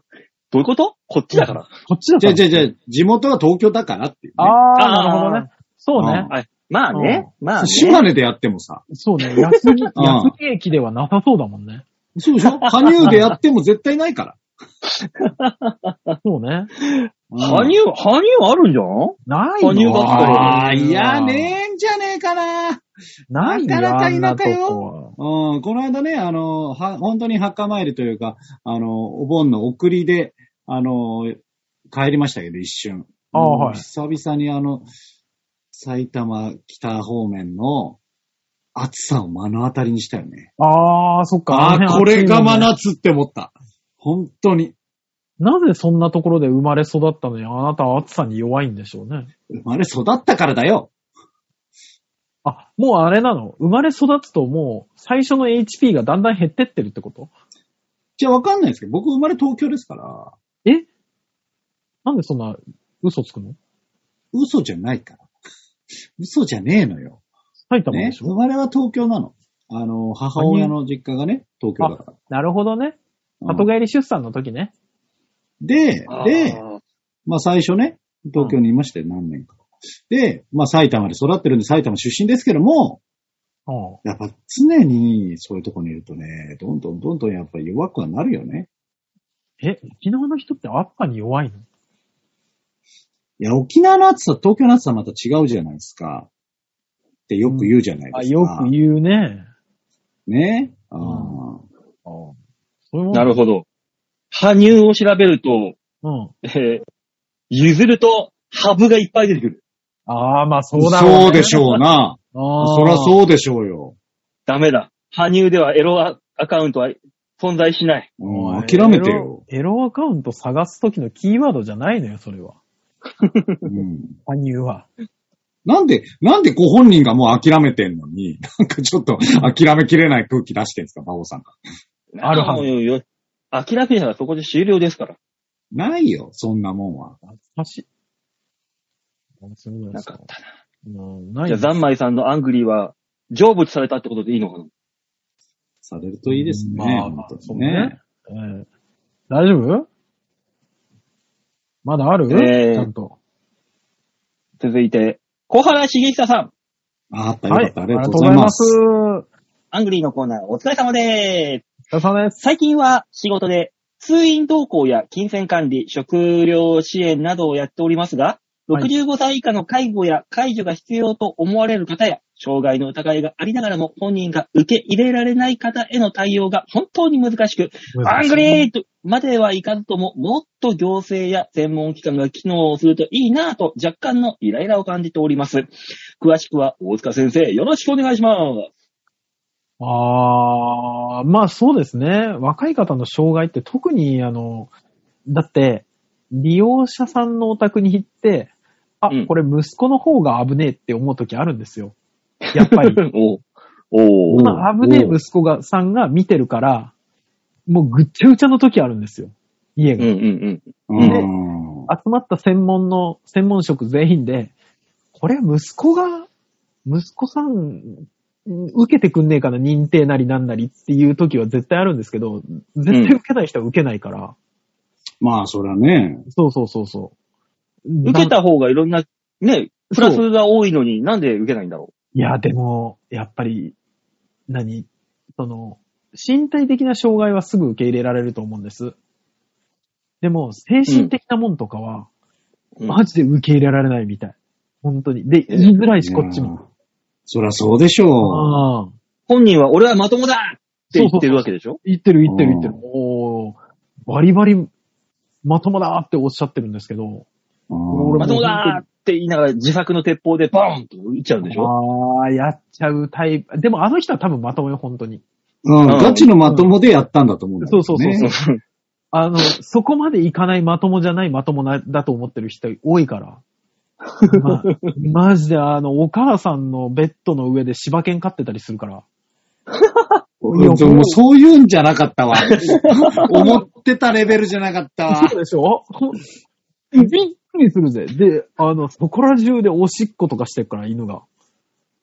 どういうこと？こっちだから。こっちだから。じゃあじゃあじゃあ地元は東京だからっていう、ね。ああ、なるほどね。そうね。はい。まあね。まあね。島根でやってもさ。そうね。安木、ん安木駅ではなさそうだもんね。そうでしょ？羽生でやっても絶対ないから。そうね。羽生、羽生あるんじゃん？ない羽生があったらああ、いやねえんじゃねえかな。ないよ、なかなかあんなと田舎よ。うん、この間ね、あの、は、本当に墓参りというか、あの、お盆の送りで、あの、帰りましたけど、一瞬。ああはい久々にあの、埼玉北方面の暑さを目の当たりにしたよね。ああ、そっか。ああ、のこれが真夏って思った。本当に。なぜそんなところで生まれ育ったのに、あなたは暑さに弱いんでしょうね。生まれ育ったからだよ。あ、もうあれなの？生まれ育つともう、最初の HP がだんだん減ってってるってこと？じゃあわかんないですけど、僕生まれ東京ですから、え？なんでそんな嘘つくの？嘘じゃないから。嘘じゃねえのよ。ね埼玉で。しょ、生まれは東京なの。あの、母親の実家がね、東京だから。なるほどね。うん里帰り出産の時ね。で、で、まあ最初ね、東京にいましたよ、何年か。で、まあ埼玉で育ってるんで埼玉出身ですけども、うん。やっぱ常にそういうとこにいるとね、どんどんどんどんやっぱり弱くはなるよね。え、沖縄の人って暑さに弱いの？いや、沖縄の暑さ、東京の暑さはまた違うじゃないですか。ってよく言うじゃないあ、ですか。よく言うね。ね？あんーそうんなるほど。羽生を調べると、うん。えー、譲ると、ハブがいっぱい出てくる。ああ、まあそうだろう、ね。そうでしょうな。あそらう。そうでしょうよ。ダメだ。羽生ではエロアアカウントは存在しない。うん、諦めてよ。エロ。エロアカウント探す時のキーワードじゃないのよ、それは。うん羽生は。なんで、なんでご本人がもう諦めてんのに、なんかちょっと諦めきれない空気出してんすか、馬王さんが。あるはずもうよ諦めたらそこで終了ですから。ないよ、そんなもんは。懐かしい。あそうですなかったうん、な。ないじゃあ、ザンマイさんのアングリーは、成仏されたってことでいいのかなされるといいですね。まあ本当にそうね。ええ大丈夫？まだある、ええちゃんと。続いて、小原茂久さん。ああった、よはい。かった、ありがとうございます。おアングリーのコーナーお疲れ様でーす。疲れ様です。最近は仕事で通院同行や金銭管理、食料支援などをやっておりますが、はい65歳以下の介護や介助が必要と思われる方や、障害の疑いがありながらも本人が受け入れられない方への対応が本当に難しく、アングリーとまではいかずとも、もっと行政や専門機関が機能するといいなぁと若干のイライラを感じております。詳しくは大塚先生、よろしくお願いします。ああ、まあそうですね。若い方の障害って特に、あの、だって、利用者さんのお宅に行って、あ、うんこれ息子の方が危ねえって思う時あるんですよ。やっぱり。おうおうまあ危ねえ息子が、さんが見てるから、もうぐっちゃぐちゃの時あるんですよ。家が。うんうんうん。うん。集まった専門の、専門職全員で、これ息子が、息子さん受けてくんねえかな、認定なりなんなりっていう時は絶対あるんですけど、絶対受けない人は受けないから。まあ、そりゃね。そうそうそうそう。受けた方がいろんな、ね、プラスが多いのになんで受けないんだろいや、でも、やっぱり、何その、身体的な障害はすぐ受け入れられると思うんです。でも、精神的なもんとかは、う。マジで受け入れられないみたい。本当に。で、言いづらいし、こっちも。そりゃそうでしょう。ああ。本人は俺はまともだって言ってるわけでしょ？言ってる言ってる言ってるう。おーバリバリ、まともだっておっしゃってるんですけど。うんまともだって言いながら自作の鉄砲でボーンと撃っちゃうんでしょ？ああ、やっちゃうタイプ。でもあの人は多分まともよ、本当に。うん、ガチのまともでやったんだと思うんだそうそうそうそう。そうあの、そこまでいかないまともじゃないまともな、だと思ってる人多いから。ま、マジであの、お母さんのベッドの上で柴犬飼ってたりするから。う。いやもうそういうんじゃなかったわ。思ってたレベルじゃなかったわ。そうでしょ？びっくりするぜ。で、あの、そこら中でおしっことかしてるから、犬が。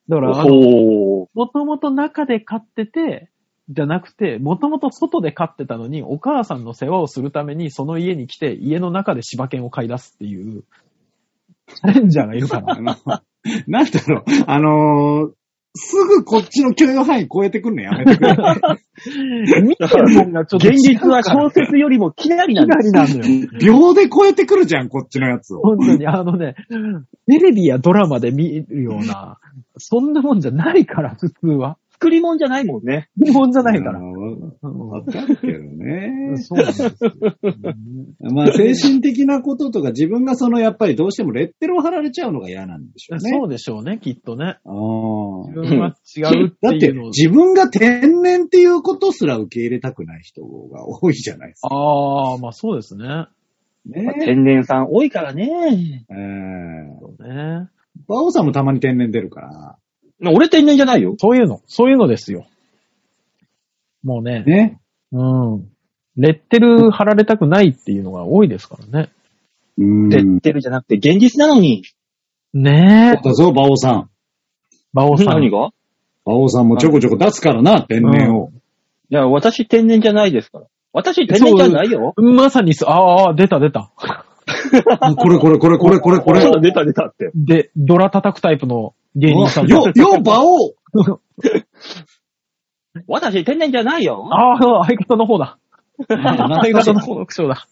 だから、もともと中で飼ってて、じゃなくて、もともと外で飼ってたのに、お母さんの世話をするために、その家に来て、家の中で柴犬を飼い出すっていう、チャレンジャーがいるからなんだろう、あのーすぐこっちの許容範囲超えてくるのやめてくれ。見てるもんがちょっと現実は小説よりもきなりなんだ。りなのよ。秒で超えてくるじゃん、こっちのやつを。本当に、あのね、テレビやドラマで見るような、そんなもんじゃないから、普通は。作り物じゃないもんね。日本じゃないから。わかるけどね。そうなんですよ。まあ、精神的なこととか、自分がその、やっぱりどうしてもレッテルを貼られちゃうのが嫌なんでしょうね。そうでしょうね、きっとね。自分は違うって だっていうのを。、自分が天然っていうことすら受け入れたくない人が多いじゃないですか。ああ、まあそうですね。ね天然さん多いからね。えー、そうね。バオさんもたまに天然出るから。俺天然じゃないよ。そういうの、そういうのですよ。もうね、ね。うん。レッテル貼られたくないっていうのが多いですからね。うん。レッテルじゃなくて現実なのに。ねえ。だぞ、バオさん。バオさん。何が？バオさんもちょこちょこ出すからな、天然を。いや、私天然じゃないですから。私天然じゃないよ。まさにす、ああ、出た出た。これこれこれこれこれこれ。そう出た出たって。で、ドラ叩くタイプの芸人さん。よ、よ、バオ 私天然じゃないよ。ああ、相方の方だ。懐相方の方の口調だ。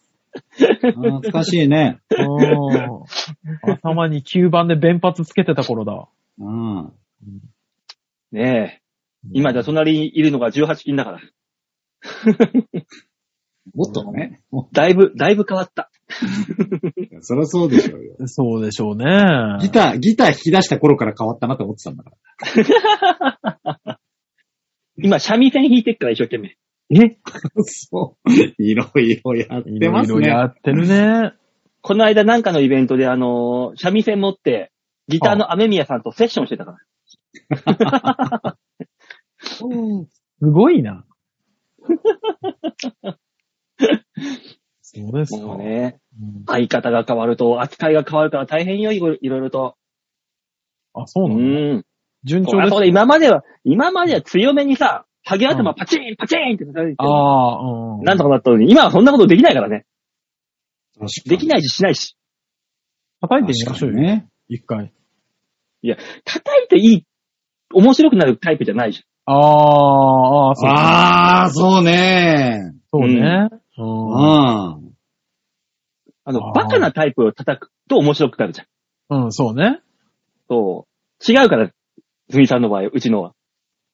懐かしいね。うん頭に吸盤で弁髪つけてた頃だ。うん。ねえ。今じゃ隣にいるのが18金だから。もっとね。もだいぶ、だいぶ変わった。うそりゃそうでしょうよ。そうでしょうね。ギター、ギター弾き出した頃から変わったなって思ってたんだから。今、三味線弾いてっから一生懸命。え？そう。いろいろやってますいろいろやね。ってるね。この間なんかのイベントであのー三味線持って、ギターの雨宮さんとセッションしてたから。すごいな。そうですか。もうね、うん相方が変わると扱いが変わるから大変よ、いろいろいろと。あ、そううなの？ん。順調です今までは、今までは強めにさ、ハゲ頭パチンパチンって叩いて、ああ、うん。なんとかなったのに、今はそんなことできないからね。できい。ないししないし。叩いてみましょうよ。ね。一回。叩いていい、面白くなるタイプじゃないじああ、ああ、そうああ、そうね。そうね。ううんん。ゃん。ああの、ーバカなタイプを叩くと面白くなるじゃん。うん、そうね。そう。違うから、ズミさんの場合、うちのは。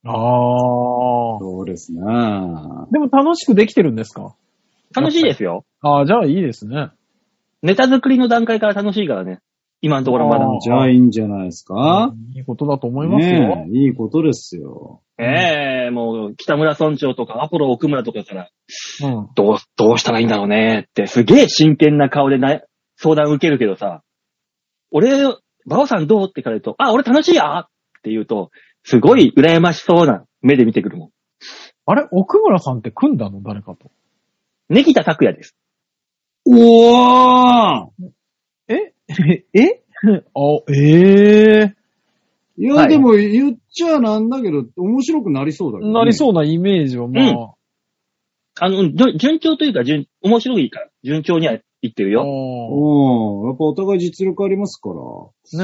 ああ。そうですね。でも楽しくできてるんですか？楽しいですよ。ああ、じゃあいいですね。ネタ作りの段階から楽しいからね。今のところまだ。じゃあいいんじゃないですか？いいことだと思いますよ。ねえいいことですよ。ええもう、北村村長とかアポロ奥村とかから、うん。どう、どうしたらいいんだろうねって、すげえ真剣な顔でな相談受けるけどさ、俺、バオさんどうって聞かれると、あ、俺楽しいやって言うと、すごい羨ましそうな目で見てくるもん。あれ？奥村さんって組んだの？誰かと。ネギタ拓也です。おーえ？え？え？あ、ええいや、はいでも言っちゃなんだけど、面白くなりそうだけど、ね。なりそうなイメージは、まあ。あの、じゅ順調というか、順、面白いから、順調にはいってるよ。うん。やっぱお互い実力ありますから、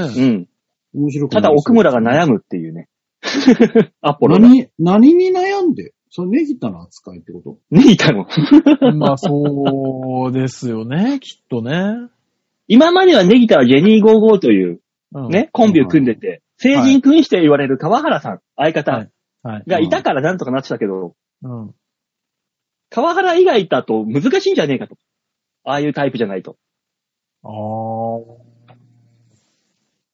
ああねうん。面白くただ、奥村が悩む。むっていうね。アポロが。何、何に悩んでそれネギタの扱いってこと？ねいたの？まあ、そうですよね、きっとね。今まではネギタはジェニー55といううん。ね、コンビを組んでて、成人君子と言われる川原さん、相方はい。がいたからなんとかなってたけど、うん。川原以外だと難しいんじゃねえかと。ああいうタイプじゃないと。ああ。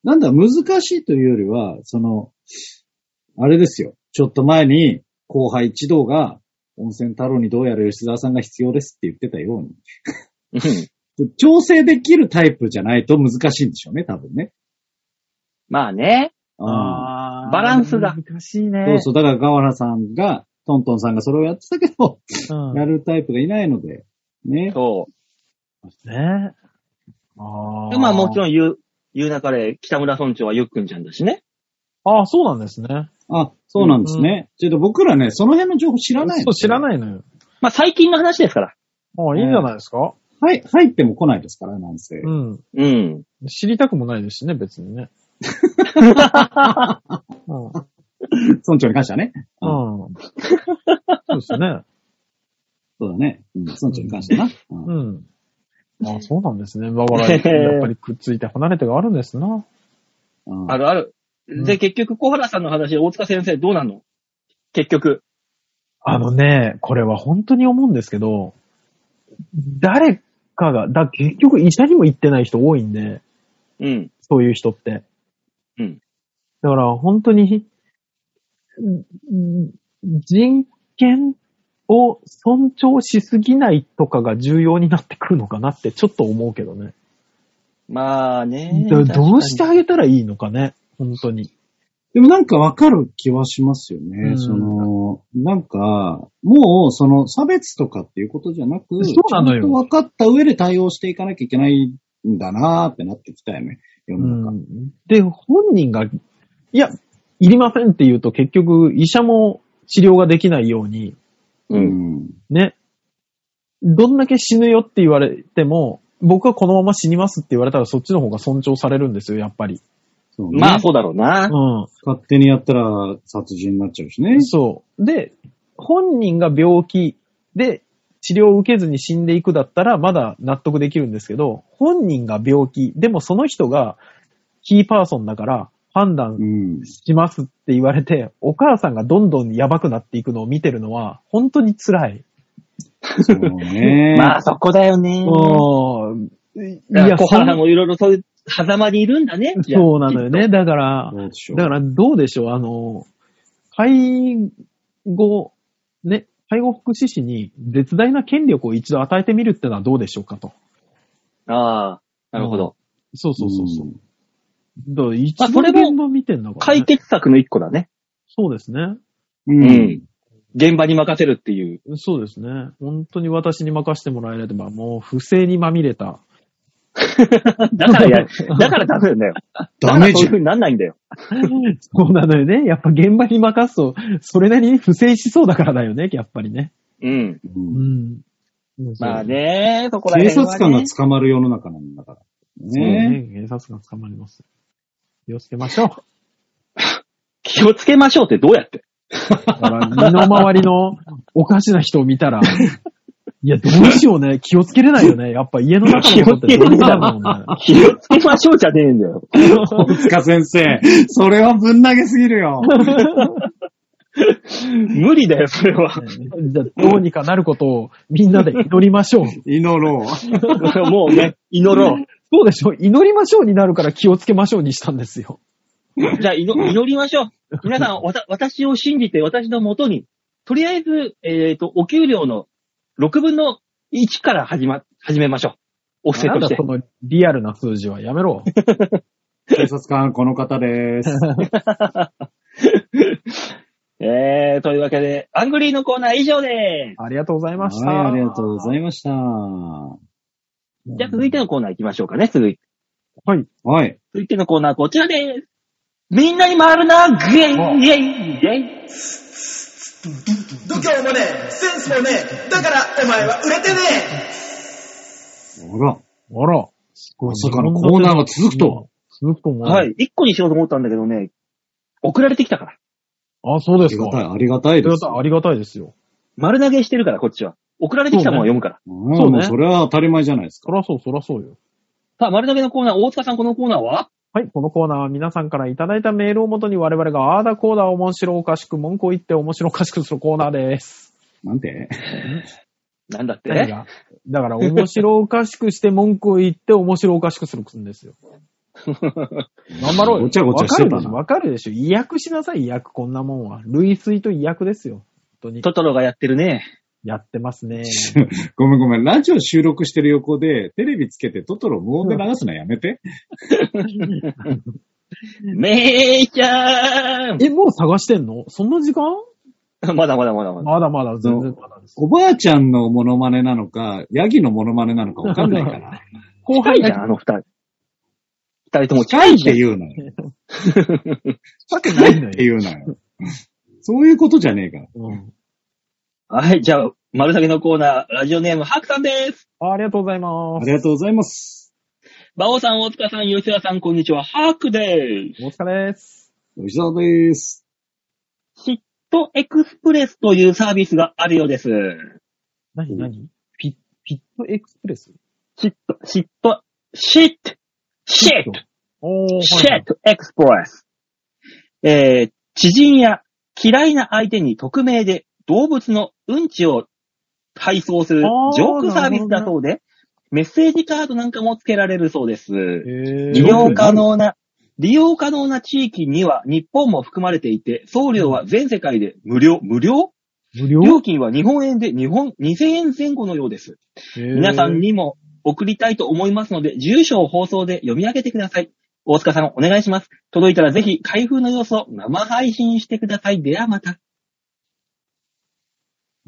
なんだ、難しいというよりは、その、あれですよ。ちょっと前に、後輩一同が、温泉太郎にどうやら吉沢さんが必要ですって言ってたように、うん 調整できるタイプじゃないと難しいんでしょうね、多分ね。まあね。ああーバランスが難しいね。そうそう。だから、川原さんが、トントンさんがそれをやってたけど、うん。やるタイプがいないので、ね。そう。ね。ああ。でまあもちろん言う、言う中で北村村長はゆっくんちゃんだしね。ああ、そうなんですね。あ、そうなんですね。ちょっと僕らね、その辺の情報知らないそう、知らい。ないのよ。まあ最近の話ですから。ああ、いいんじゃないですか？はい、入っても来ないですから、なんせ。うん。うん。知りたくもないですしね、別にね。うん。村長に関してはね。うん。そうですね。そうだね。うん、村長に関してはな。うんうん。ああ、そうなんですね。だから、やっぱりくっついて離れてがあるんですな。うんあるある。うんで、結局小原さんの話で大塚先生どうなの？結局。あのね、これは本当に思うんですけど、誰かが、だ結局医者にも行ってない人多いんで、うん。そういう人って。うん。だから本当に、ん人権を尊重しすぎないとかが重要になってくるのかなってちょっと思うけどね。まあね。だどうしてあげたらいいのかね、本当に。でもなんかわかる気はしますよね。うんその、なんか、もうその差別とかっていうことじゃなく、そうなのよちゃんと分かった上で対応していかなきゃいけないんだなーってなってきたよね。世うの中。ん、で、本人が、いや、いりませんって言うと結局医者も治療ができないように、う。うんん。ね。どんだけ死ぬよって言われても、僕はこのまま死にますって言われたらそっちの方が尊重されるんですよ、やっぱり。そうねまあそうだろうな。う勝手にやったら殺人になっちゃうしねん。。そう。で、本人が病気で治療を受けずに死んでいくだったらまだ納得できるんですけど、本人が病気、でもその人がキーパーソンだから判断うん。しますって言われて、お母さんがどんどんやばくなっていくのを見てるのは本当に辛い。そうね。まあそこだよね。うん。いいや、小原もいろいろそういう狭間にいるんだね。そうなのよね。。だから、どうでしょう。だからどうでしょう、あの、介護、ね、介護福祉士に絶大な権力を一度与えてみるってのはどうでしょうかと。ああ、なるほど。そうそうそうそう。んだから一度まあそれも現場見てんだから、解ね。決策の一個だね。そうですね。う。うんん。現場に任せるっていう。そうですね。本当に私に任せてもらえれば、もう不正にまみれた。だからや、だからダメなんだよ。ダメじゃ。だからそういうん風になんないんだよ。そうなのよね。やっぱ現場に任すと、それなりに不正しそうだからだよね、やっぱりね。うん。ううんん。まあね、そこら警辺は、ね。察官が捕まる世の中なんだから。そうねね。警察が捕まります。気をつけましょう。気をつけましょうってどうやって？だから身の回りのおかしな人を見たら、いや、どうしようね。気をつけれないよね。やっぱ家の中のことってどうにもんね。気をつけましょうじゃねえんだよ。大塚先生、それはぶん投げすぎるよ。無理だよ、それは。じゃあ、どうにかなることをみんなで祈りましょう。祈ろう。もうね、祈ろう。そうでしょ祈りましょうになるから気をつけましょうにしたんですよ。じゃあ、祈祈りましょう。皆さん、わ た私を信じて、私のもとに、とりあえず、えっ、と、お給料の6分の1から始ま、始めましょう。お布施としてなんだそ。のリアルな数字はやめろ。警察官、この方です。えー、というわけで、アングリーのコーナー以上でありがとうございました。はい、ありがとうございました。す。じゃあ続いてのコーナー行きましょうかね、続いて。はい。はい。続いてのコーナーはこちらです。みんなに回るな、グエイ、イェイ、イェイ。度胸もねえ、センスもねえ、だからお前は売れてねあら、あら。すごいまさかのコーナーが続くとは。続くと思う。はい。一個にしようと思ったんだけどね、送られてきたから。あ、そうですか。ありがたい、ありがたいありです。がたいありがたいですよ。丸投げしてるから、こっちは。送られてきたものを読むから。うんそうねもうそれは当たり前じゃないですか。そらそう、そらそうよ。さあ、丸投げのコーナー、大塚さんこのコーナーは？はい、このコーナーは皆さんからいただいたメールをもとに我々があーだこーだ面白おかしく文句を言って面白おかしくするコーナーです。なんて？なんだって？だから面白おかしくして文句を言って面白おかしくするんですよ。頑張ろうよ。ごちゃごちゃしてたなわかるでしょ？わかるでしょ？違訳しなさい、違訳こんなもんは。類推と違訳ですよ。本当に。トトロがやってるね。やってますね。ごめんごめん。ラジオ収録してる横で、テレビつけてトトロ無音で流すのやめて。めーちゃーえ、もう探してんの？そんな時間？ん まだまだまだまだ。まだまだ全然まだです。おばあちゃんのモノマネなのか、ヤギのモノマネなのかわかんないから。後輩じゃん、あの二人。二人とも近いってう。言うのよ。近くないのってよ。言うのよ。そういうことじゃねえから。うんはい、じゃあ、丸投げのコーナー、ラジオネーム、ハクさんです。あありがとうございます。ありがとうございます。バオさん、大塚さん、吉田さん、こんにちは。ハクでお疲れです。吉沢です。す。 Shit Express というサービスがあるようです。何何？ピッ、ピット Express？Shit、Shit、Shit、Shit、Shit Express。えー、知人や嫌いな相手に匿名で動物のうんちを配送するジョークサービスだそうで、メッセージカードなんかも付けられるそうです。へ利用可能な、利用可能な地域には日本も含まれていて、送料は全世界で無料、無料？無料？料金は日本円で日本2000円前後のようです。皆さんにも送りたいと思いますので、住所を放送で読み上げてください。大塚さんお願いします。届いたらぜひ開封の様子を生配信してください。ではまた。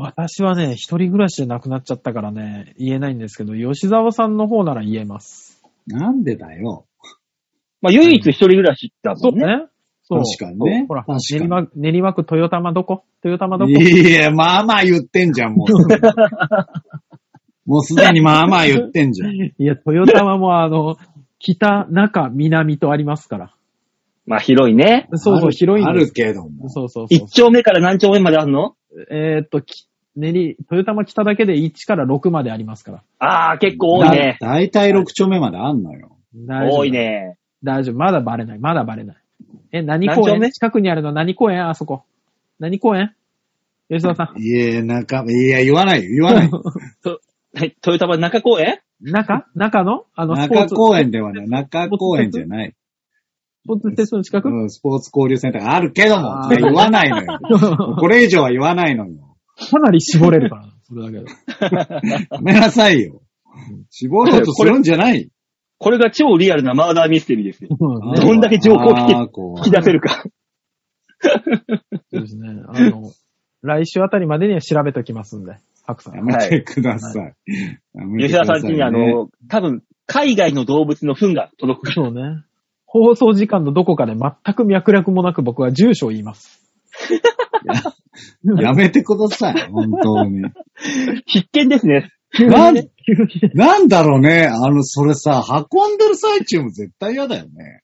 私はね、一人暮らしで亡くなっちゃったからね、言えないんですけど、吉沢さんの方なら言えます。なんでだよ。まあ、唯一一人暮らしだもんね。ね。そう。確かにね。ほら、確か練馬区、練馬区豊玉どこ？豊玉どこ？に。いや、まあまあ言ってんじゃん、もうすでに。もうすでにまあまあ言ってんじゃん。いや、豊玉もあの、北、中、南とありますから。まあ、広いね。そうそう、広いんでするけども。そうそうそう一。丁目から何丁目まであるの？えーっと、き練り、豊玉北だけで1から6までありますから。ああ、結構多いね。だいたい6丁目まであんのよ。多い。ね。大丈夫。まだバレない。まだバレない。え、何公園？何近くにあるの？何公園？あそこ。何公園？吉沢さん。いや、なんか、いや、言わないよ、言わないよ。はい、豊玉中公園？中？中の？あの、スポーツ、中公園ではない。中公園じゃない。スポーツ施設の近く、うん、スポーツ交流センターがあるけども、言わないのよ。これ以上は言わないのよ。かなり絞れるから、それだけど。やめなさいよ。絞ろうとするんじゃない。これが超リアルなマーダーミステリーですよ。うんどんだけ情報を聞きあーこう引き出せるか。そうですね。あの、来週あたりまでには調べておきますんで、白さん。やめてください。やめて吉くださいね田さん家にあ、の、多分、海外の動物の糞が届くから。そうね。放送時間のどこかで全く脈絡もなく僕は住所を言います。やめてください、本当に。必見ですね。なん なんだろうね、あの、それさ、運んでる最中も絶対嫌だよね。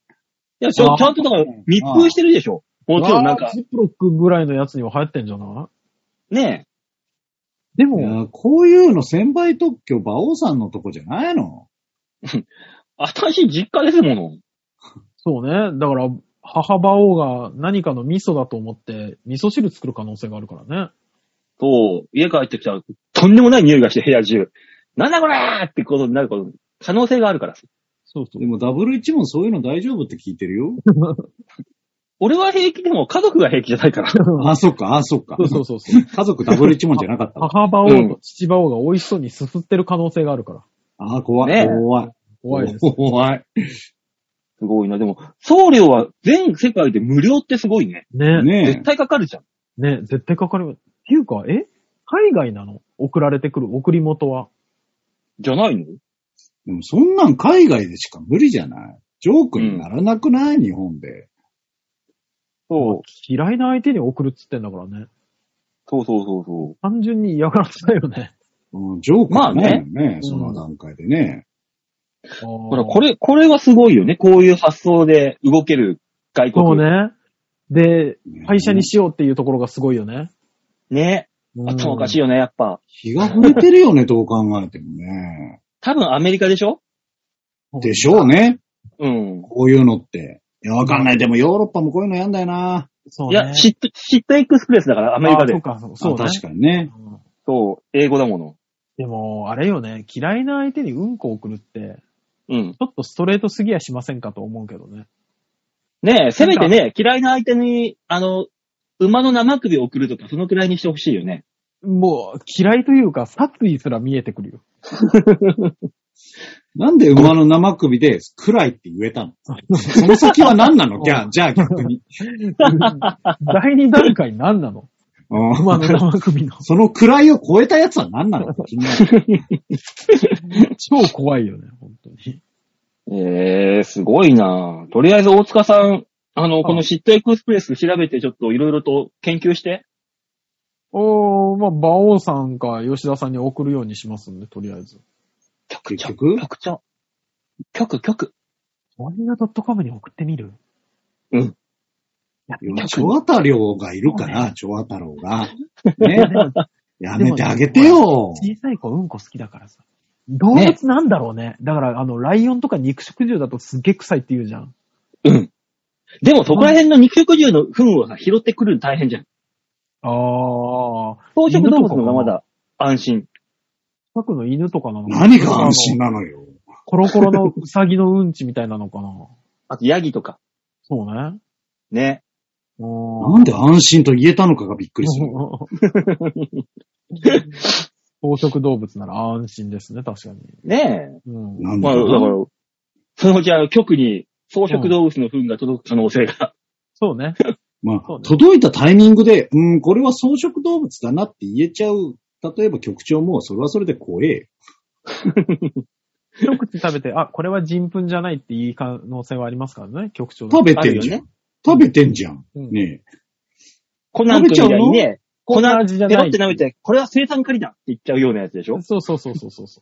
いや、ちゃんちゃんとだから密封してるでしょ。もちろんなんか、ジップロックぐらいのやつには流行ってんじゃない？ねでも、こういうの専売特許、馬王さんのとこじゃないの？え、私実家ですもの。そうね。だから、母馬王が何かの味噌だと思って、味噌汁作る可能性があるからね。そう、家帰ってきたら、とんでもない匂いがして部屋中。なんだこれーってことになること可能性があるから。そうそうで。もダブル一問そういうの大丈夫って聞いてるよ。俺は平気でも家族が平気じゃないから。あ、そっか、あ、そっかそう。そうそうそう。家族ダブル一問じゃなかったわ。母馬王と父馬王が美味しそうにすすってる可能性があるから。あ、怖い、ね怖い。怖いです。怖い。すごいな。でも、送料は全世界で無料ってすごいね。ね。ね絶対かかるじゃん。ね、絶対かかる。っていうか、え？海外なの？送られてくる？送り元は？じゃないの？でもそんなん海外でしか無理じゃない？ジョークにならなくない、日本で。そう。嫌いな相手に送るっつってんだからね。そうそうそうそう。単純に嫌がらせだよね。うん、ジョーカーないよね、ねその段階でね。ほほら、これ、これはすごいよね。こういう発想で動ける外国。そう。ね。で、ね会社にしようっていうところがすごいよね。ね。うん頭おかしいよね、やっぱ。日が触れてるよね、どう考えてもね。多分アメリカでしょ？でしょうね。うん。こういうのって。いや、わかんない。でもヨーロッパもこういうのやんだよな。そうね。いや、シット、シットエクスプレスだから、アメリカであそう。か、そうね。あ確かにね。うんそう、英語だもの。でも、あれよね、嫌いな相手にうんこ送るって、うん。ちょっとストレートすぎやしませんかと思うけどね。ねえ、せめてね、嫌いな相手に、あの、馬の生首を送るとか、そのくらいにしてほしいよね。もう、嫌いというか、殺意すら見えてくるよ。なんで馬の生首で暗いって言えたの？その先は何なの？じゃあ、じゃあ逆に。第二段階何なの？うん馬の生首の。その位を超えたやつは何なの気になる超怖いよね、本当に。ええー、すごいなとりあえず大塚さん、あの、このシットエクスプレス調べてちょっといろいろと研究して。おー、まあ、馬王さんか吉田さんに送るようにしますんで、とりあえず。局結局局長。局、局。ワイナ .com に送ってみる？うん。いや、チョアタリョウがいるから、チョアタロウが。でね。も やめてあげてよ。小さい子うんこ好きだからさ。動物なんだろうね。だから、あの、ライオンとか肉食獣だとすっげえ臭いって言うじゃん。うん。でもそこら辺の肉食獣の糞をさ拾ってくるの大変じゃん。あー。草食動物のままだ。安心。近くの犬とかなのかな何が安心なのよ。コロコロのウサギのうんちみたいなのかなあと、ヤギとか。そうね。ね。なんで安心と言えたのかがびっくりする。草食動物なら安心ですね、確かに。ねうん。なんえ。まあ、だだから、そのうちあの局に草食動物の糞が届く可能性が。そうね。まあ届いたタイミングで、うん、これは草食動物だなって言えちゃう。例えば局長も、それはそれで怖えよ。一口食べて、あ、これは人糞じゃないっていい可能性はありますからね、局長。食べてんじゃん。あるよね食べてんじゃん。うんねコナン君みたいにね、こんな味じゃペない。ロって舐めて、これは生産狩りだって言っちゃうようなやつでしょ？そうそうそうそうそうそ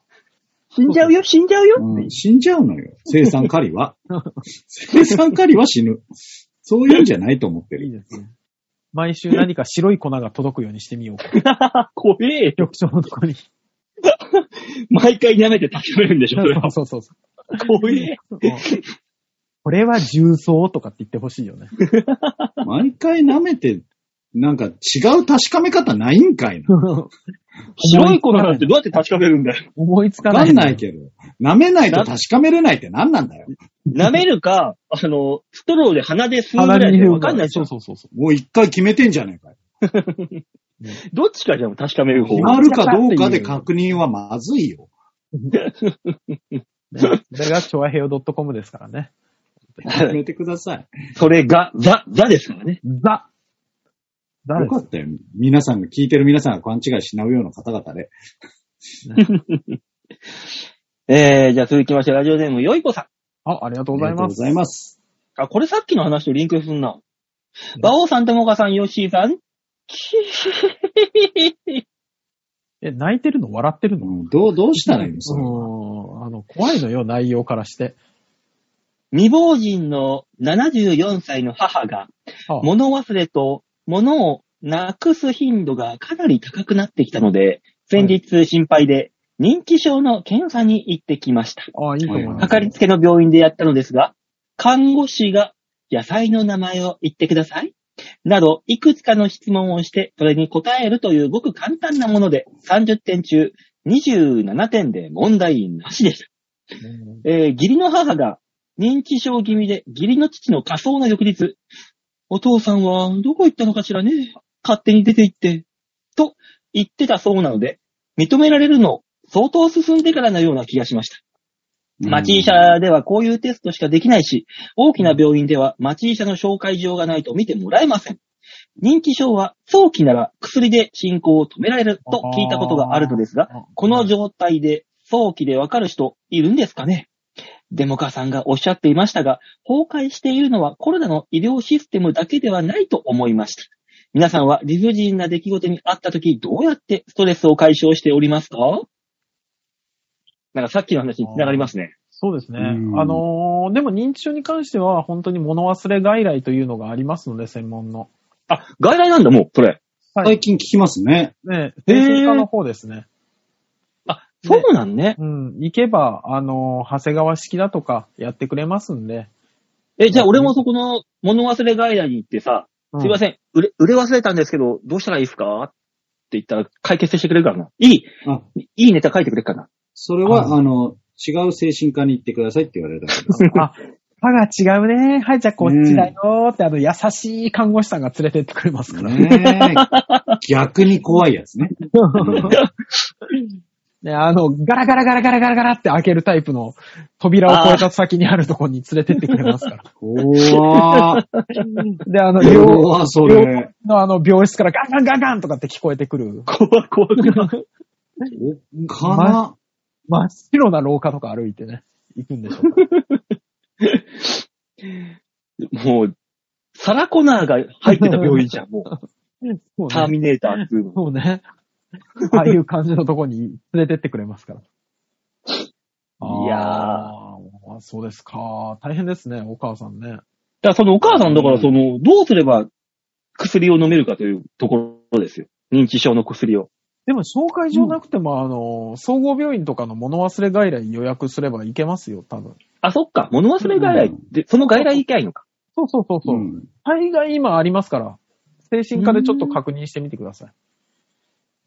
死んじゃうよ、死んじゃうよ？うん、死んじゃうのよ。生産狩りは。生産狩りは死ぬ。そういうんじゃないと思ってう。いいる。ですね。毎週何か白い粉が届くようにしてみようか。怖えよ。局長のとこに。毎回舐めて確かめるんでしょ、それは。そうそうそう。怖え。これは重曹とかって言ってほしいよね。毎回舐めて、なんか違う確かめ方ないんかいな。白い粉なんてどうやって確かめるんだよ。思いつかない。わかんないけど。舐めないと確かめれないって何なんだよ。舐めるか、あの、ストローで鼻で吸うぐらいでわかんないでしょそう。そうそうそう。もう一回決めてんじゃねえかよ。どっちかじゃん、確かめる方決まるかどうかで確認はまずいよ。ね、それが、チョアヘオ .com ですからね。決めてください。それが、ザ、ザですからね。ザ。ザよかったよ。皆さんが、聞いてる皆さんが勘違いしないような方々で。えー、じゃあ続きまして、ラジオネーム、よいこさん。あ、ありがとうございます。ありがとうございます。あ、これさっきの話とリンクすんな。バオさん、ともかさん、ヨッシーさん。え、泣いてるの？笑ってるの？うんどう、どうしたらいいの？それは。うん。あの、怖いのよ、内容からして。未亡人の74歳の母が、はあ物忘れと物をなくす頻度がかなり高くなってきたので、先日心配で認知症の検査に行ってきました。ああ、いいと思います。かかりつけの病院でやったのですが、看護師が野菜の名前を言ってください。など、いくつかの質問をして、それに答えるというごく簡単なもので、30点中27点で問題なしでした。うんえー義理の母が認知症気味で義理の父の仮装の翌日、お父さんはどこ行ったのかしらね勝手に出て行って、と言ってたそうなので、認められるの相当進んでからのような気がしました。町医者ではこういうテストしかできないし、大きな病院では町医者の紹介状がないと見てもらえません。認知症は早期なら薬で進行を止められると聞いたことがあるのですが、この状態で早期でわかる人いるんですかね？デモカさんがおっしゃっていましたが、崩壊しているのはコロナの医療システムだけではないと思いました。皆さんは理不尽な出来事にあった時、どうやってストレスを解消しておりますか？なんかさっきの話に繋がりますね。そうですね。うんあのーでも認知症に関しては本当に物忘れ外来というのがありますので、専門の。あ、外来なんだ、もう、それ。はい最近聞きますね。ね、精神科の方ですね。あ、そうなんね。うん。行けば、あのー長谷川式だとかやってくれますんで。え、じゃあ俺もそこの物忘れ外来に行ってさ、すいませせん、売れ、売れ忘れたんですけど、どうしたらいいですか？って言ったら解決してくれるかな？いい、あ、いいネタ書いてくれるかな？それは、ああの、違う精神科に行ってくださいって言われたけど。あ、歯が違うね。はい、じゃあこっちだよって、あの、優しい看護師さんが連れてってくれますから。ねえ逆に怖いやつね。ね、あの、ガラガラガラガラガラガラって開けるタイプの扉を越えた先にあるところに連れてってくれますから。怖ー。で、あの、両、怖ー、それ。のあの、病室からガンガンガンガンとかって聞こえてくる。怖い怖くない。かな。真っ白な廊下とか歩いてね、行くんでしょうか。もう、サラコナーが入ってた病院じゃん、もう。そうね。ターミネーターっていうの。そうね。ああいう感じのとこに連れてってくれますから。いやーあーそうですか。大変ですね、お母さんね。だからそのお母さんだからその、どうすれば薬を飲めるかというところですよ。認知症の薬を。でも、紹介状なくても、あの、総合病院とかの物忘れ外来予約すればいけますよ、多分。あ、そっか。物忘れ外来で、その外来行きゃいいのか。そうそうそうそう。うん大概今ありますから、精神科でちょっと確認してみてください。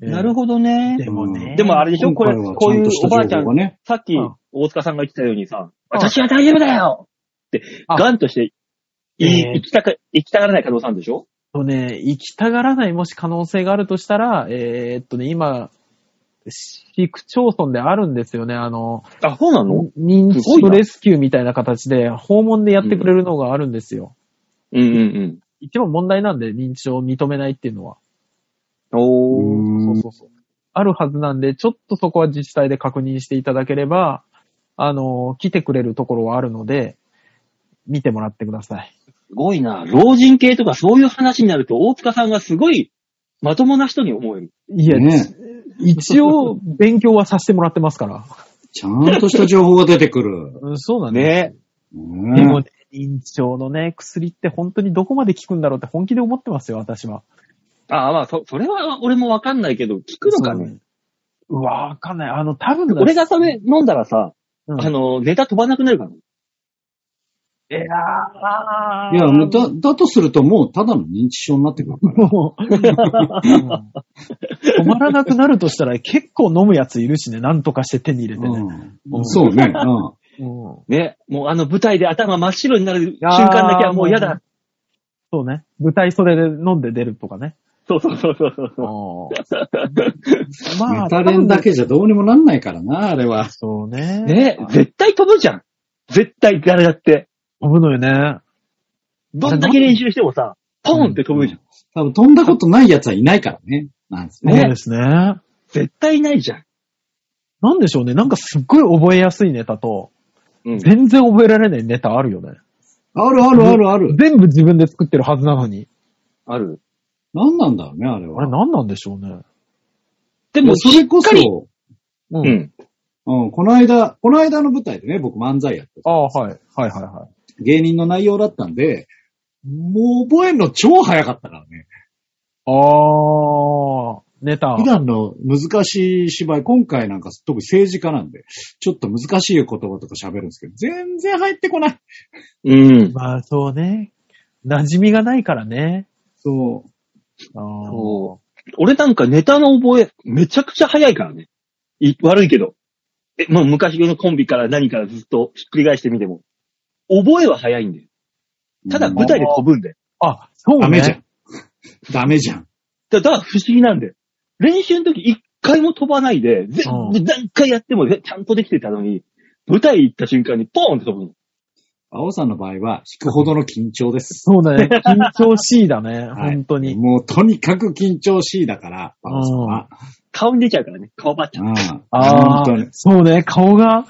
なるほどね。でもね。でもあれでしょ？これこういうおばあちゃん。さっきうん、大塚さんが言ってたようにさ、私は大丈夫だよって、あガンとして、行きたか、行きたがらない可能性あるんでしょ？とね、行きたがらないもし可能性があるとしたら、えーっとね、今、市区町村であるんですよね。あの、あ、そうなの？認知症レスキューみたいな形で、訪問でやってくれるのがあるんですよ。うんうん一番問題なんで、認知症を認めないっていうのは。うん。おー。うんそうそう。あるはずなんで、ちょっとそこは自治体で確認していただければ、あの、来てくれるところはあるので、見てもらってください。すごいな。老人系とかそういう話になると、大塚さんがすごい、まともな人に思える。いや、ね一応、勉強はさせてもらってますから。ちゃんとした情報が出てくる。うんそうなんです。ねでもね、認知症のね、薬って本当にどこまで効くんだろうって本気で思ってますよ、私は。ああ、まあ、そ、それは俺もわかんないけど、聞くのかね？うわ、わかんない。あの、多分だ俺がそれ飲んだらさ、うんあの、ネタ飛ばなくなるから。いやーいや、もうだ、だとするともうただの認知症になってくるから。もううん止まらなくなるとしたら結構飲むやついるしね、なんとかして手に入れてね。うんそうね。うん うんね。もうあの舞台で頭真っ白になる瞬間だけはもう嫌だ。そうね。舞台袖で飲んで出るとかね。そうそうそうそうそう。まあ、メタレンだけじゃどうにもなんないからな、あれは。そうね。ね絶対飛ぶじゃん。絶対誰だって。飛ぶのよね。どんだけ練習してもさ、ポンって飛ぶじゃん。多分飛んだことない奴はいないからね。なんですね。そうですね。絶対いないじゃん。なんでしょうね。なんかすっごい覚えやすいネタと、うん。全然覚えられないネタあるよね。あるあるあるある。全部自分で作ってるはずなのに。ある。何なんだろうね、あれあれは。何なんでしょうね。でも、それこそ、しっかりうう。ん。うん、この間、この間の舞台でね、僕漫才やってああ、はい。はいはいはい。芸人の内容だったんで、もう覚えるの超早かったからね。ああ、ネタ。普段の難しい芝居、今回なんか特に政治家なんで、ちょっと難しい言葉とか喋るんですけど、全然入ってこない。うん。まあそうね。馴染みがないからね。そう。そう。俺なんかネタの覚え、めちゃくちゃ早いからね。い悪いけど。え、もう昔のコンビから何からずっとひっくり返してみても。覚えは早いんだよ。ただ舞台で飛ぶんだよ。あ、そうね。ダメじゃん。ダメじゃん。だだから不思議なんだよ。練習の時一回も飛ばないで、全うん部何回やってもちゃんとできてたのに、舞台行った瞬間にポーンって飛ぶの。青さんの場合は、引くほどの緊張です。そうだね。緊張しいだね。はい本当に。もうとにかく緊張しいだから、青さんは。顔に出ちゃうからね。顔ばっちゃう。うん。ああ本当に。、そうね。顔が、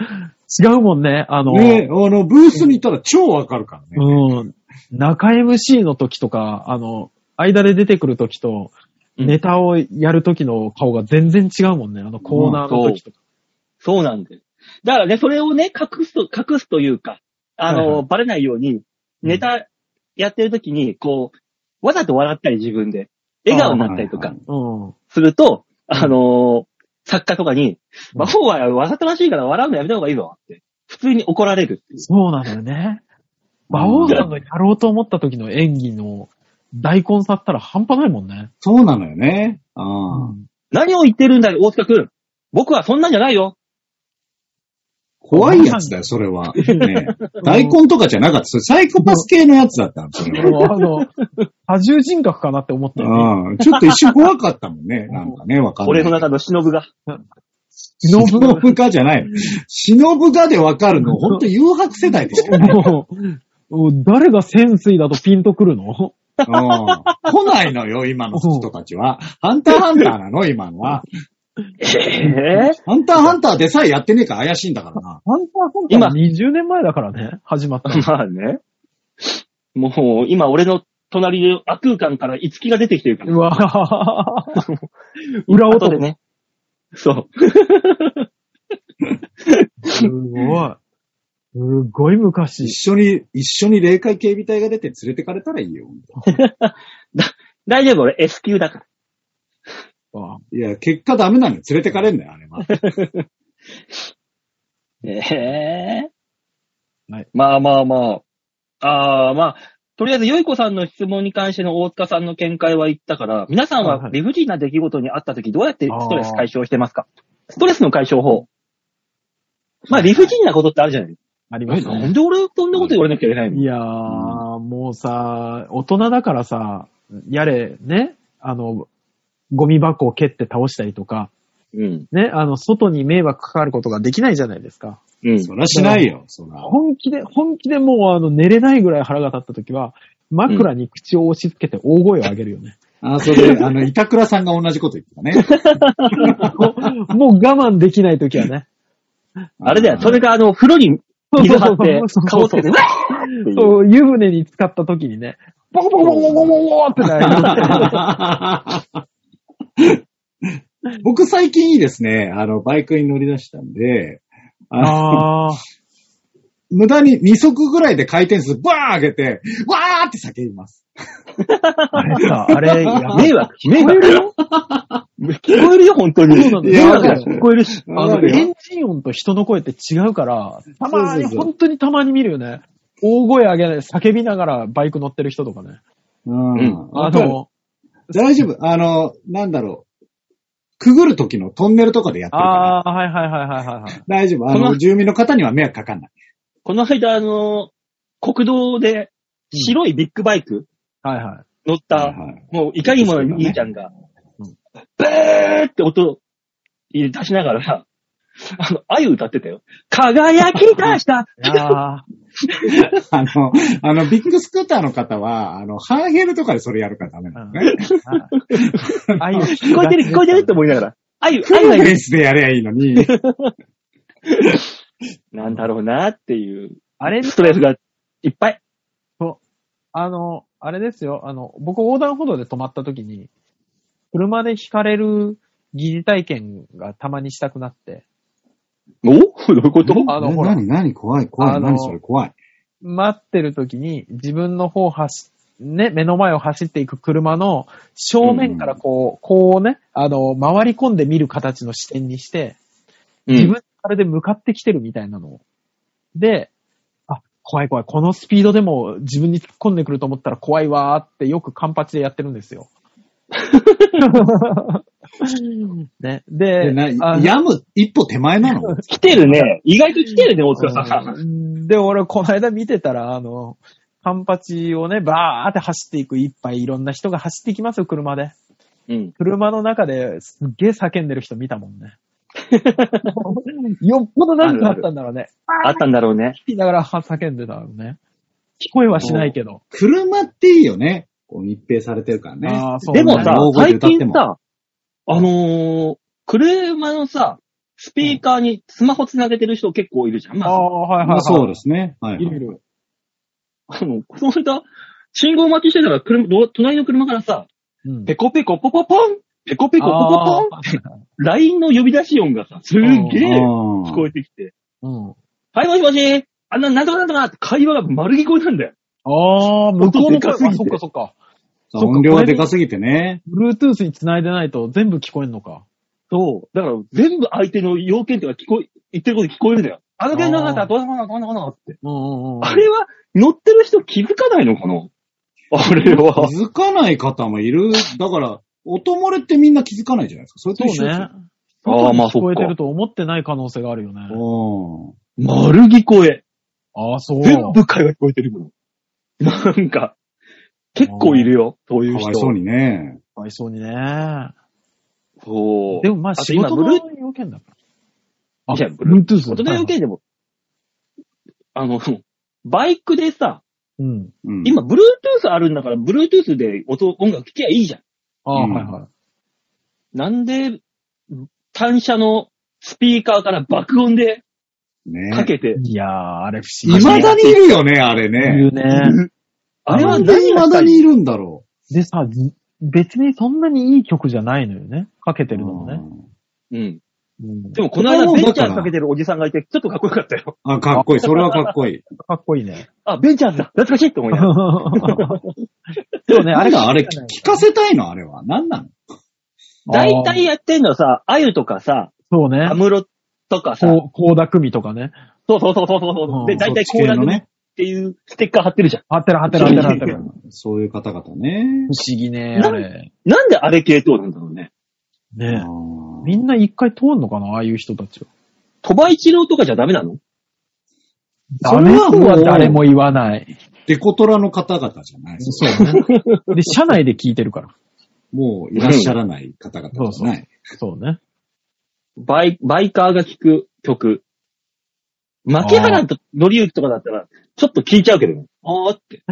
違うもんね。あの、ね、あの、ブースに行ったら超わかるからね。うん。中 MC の時とか、あの、間で出てくる時と、うんネタをやる時の顔が全然違うもんね。あのコーナーの時とか。そうなんです。だからね、それをね、隠すと、隠すというか、あの、はいはいバレないように、ネタやってる時に、こう、わざと笑ったり自分で、笑顔になったりとか。すると、あの作家とかに、魔法はわざとらしいから笑うのやめた方がいいぞって、普通に怒られるっていう。そうなのよね。馬王さんがやろうと思った時の演技の大根さったら半端ないもんね。そうなのよね。ああ何を言ってるんだよ、大塚くん。僕はそんなんじゃないよ。怖いやつだよ、それは。ね、大根とかじゃなかった。それサイコパス系のやつだったの、それは。あの、多重人格かなって思ったよね。うんちょっと一瞬怖かったもんね。なんかね、わかんない。俺の中の忍が。忍忍ぶかじゃない。忍ぶかでわかるの、ほんと誘白世代でしたよね。もう誰が潜水だとピンとくるの？うん来ないのよ、今の人たちは。ハンターハンターなの、今のは。ええハンターハンターでさえやってねえから怪しいんだからな。ハンターハンターは20年前だからね、始まったの。まあね。もう、今俺の隣で悪空間から五木が出てきてるから。うわぁ。裏音後でね。そう。すごい。すごい昔。一緒に、一緒に霊界警備隊が出て連れてかれたらいいよ。大丈夫、俺 S 級だから。わいや、結果ダメなのよ。連れてかれんだよ、あれは。ええはいまあまあまあ。ああ、まあ、とりあえず、よいこさんの質問に関しての大塚さんの見解は言ったから、皆さんは理不尽な出来事にあった時どうやってストレス解消してますか？ストレスの解消法。まあ、理不尽なことってあるじゃないえ、ありますね。なんで俺そんなこと言われなきゃいけないの？いやー、もうさ、大人だからさ、やれ、ね、あの、ゴミ箱を蹴って倒したりとか、うん。ね、あの、外に迷惑かかることができないじゃないですか。うん。そらしないよ、そら。本気で、本気でもうあの、寝れないぐらい腹が立った時は、枕に口を押し付けて大声を上げるよね。あ、それ、あの、板倉さんが同じこと言ってたね。もう我慢できない時はね。あれだよ、それがあの、風呂に水張って、顔つけて、うわーっていうそう、湯船に浸かった時にね、ボコボコボコボコボコってなる。僕最近いいですね、あの、バイクに乗り出したんで、あのあー。無駄に2足ぐらいで回転数バーン上げて、わーって叫びます。あれさ、あれ、迷惑、迷惑よ。聞こえるよ、本当に。そうなんだよ聞こえるし。あの、エンジン音と人の声って違うから、たまに、そうそうそう本当にたまに見るよね。大声上げない、叫びながらバイク乗ってる人とかね。うん。うんあの、大丈夫？あの、なんだろう。くぐる時のトンネルとかでやってるから。ああ、はいはいはいはいはいはい。大丈夫？あの、この住民の方には迷惑かかんない。この間、あの、国道で白いビッグバイクはいはい。乗った、はいはいもういかにもな兄ちゃんが、ブーって音出しながら、あの、あゆ歌ってたよ。輝き出したいやー あの、あの、ビッグスクーターの方は、あの、ハーヘルとかでそれやるからダメなのね。ああいう聞こえてる聞こえてるって思いながら。あゆ、あゆベースでやればいいのに。なんだろうなっていう、あれ、ストレスがいっぱい。あの、あれですよ。あの、僕横断歩道で止まった時に、車で引かれる疑似体験がたまにしたくなって、お？どういうこと？あのほら何何？怖い怖い。何それ？怖い。待ってる時に自分の方走ね、目の前を走っていく車の正面からこう、こうね、あの、回り込んで見る形の視点にして、自分あれで向かってきてるみたいなのを。で、あ、怖い怖い。このスピードでも自分に突っ込んでくると思ったら怖いわーってよくカンパチでやってるんですよ。ね。で、やむ一歩手前なの 来てるね。意外と来てるね、大塚さん。うんで、俺、この間見てたら、あの、カンパチをね、バーって走っていくいっぱいいろんな人が走っていきますよ、車で。うん。車の中ですっげえ叫んでる人見たもんね。よっぽど何かあったんだろうね。あったんだろうね。聞きながら叫んでたのね。聞こえはしないけど。車っていいよね。こう密閉されてるからね。あーそうでもさ最近さ、あのー、車のさ、スピーカーにスマホつなげてる人結構いるじゃん。まあ、ああ、はいはい、はい。まあそうですね。はい、はいいるい。る。あの、この間、信号待ちしてたら、車、ど隣の車からさ、うんペコペコポポポンペコペコポポポンあ LINE の呼び出し音がさ、すっげえ聞こええてきて、ーうん。はい、もしもしあんな、なんとかなんとかって会話が丸聞こえなんだよ。ああ、向こうの声、そっかそっか。そっか音量がでかすぎてね。Bluetooth に繋いでないと全部聞こえんのか。そう。だから、全部相手の要件とか聞こえ、言ってること聞こえるんだよ。あの件なんだったらどうなのかな、どうなのかなって。うんうんうん。あれは、乗ってる人気づかないのかな？あれは。気づかない方もいる。だから、音漏れってみんな気づかないじゃないですか。それとそう一緒ですねよ。。ああまあ聞こえてそっかると思ってない可能性があるよね。うん丸聞こえ。ああ、そう。全部会話聞こえてるもん。なんか、結構いるよ、そういう人。かわいそうにね。かわいそうにね。そう。でもまあと仕事の今ブルー要件だから。いやブル Bluetooth 大人の要件でも、あの、バイクでさ、うん。うん、今、Bluetooth あるんだから、Bluetooth で音、音楽聴きゃいいじゃん。ああ、うんはいはい。なんで、単車のスピーカーから爆音でねかけて、いやー、あれ不思議。未だにいるよね、あれいね。るね。あれはなんで何がしたい未だにいるんだろでさ、ず別にそんなにいい曲じゃないのよね。かけてう。るのもね。うん。うんでも、この間、ベンチャーズかけてるおじさんがいて、ちょっとかっこよかったよ。あ、かっこいい。それはかっこいい。かっこいいね。あ、ベンチャーズだ懐かしいって思いながら。そうね、あれあれあれ、聞かせたいの？あれは。何なの？大体やってんのはさ、あゆとかさ、そうねア。ムロとかさ、こう、高田組とかね。そうそうそうそうそう。で、うん大体そっち系のねコーラ組っていうステッカー貼ってるじゃん。貼ってる貼ってる貼ってる貼ってる。そういう方々ね。不思議ね、あれ。なんであれ系統なんだろうね。ねあーみんな一回通んのかなああいう人たちは。鳥羽一郎とかじゃダメなの？ダメとは誰も言わない。デコトラの方々じゃない。そうね。で、社内で聞いてるから。もういらっしゃらない方々じゃない。そうね。バイ、バイカーが聴く曲。牧原とのりゆきとかだったら、ちょっと聞いちゃうけどね。あーって。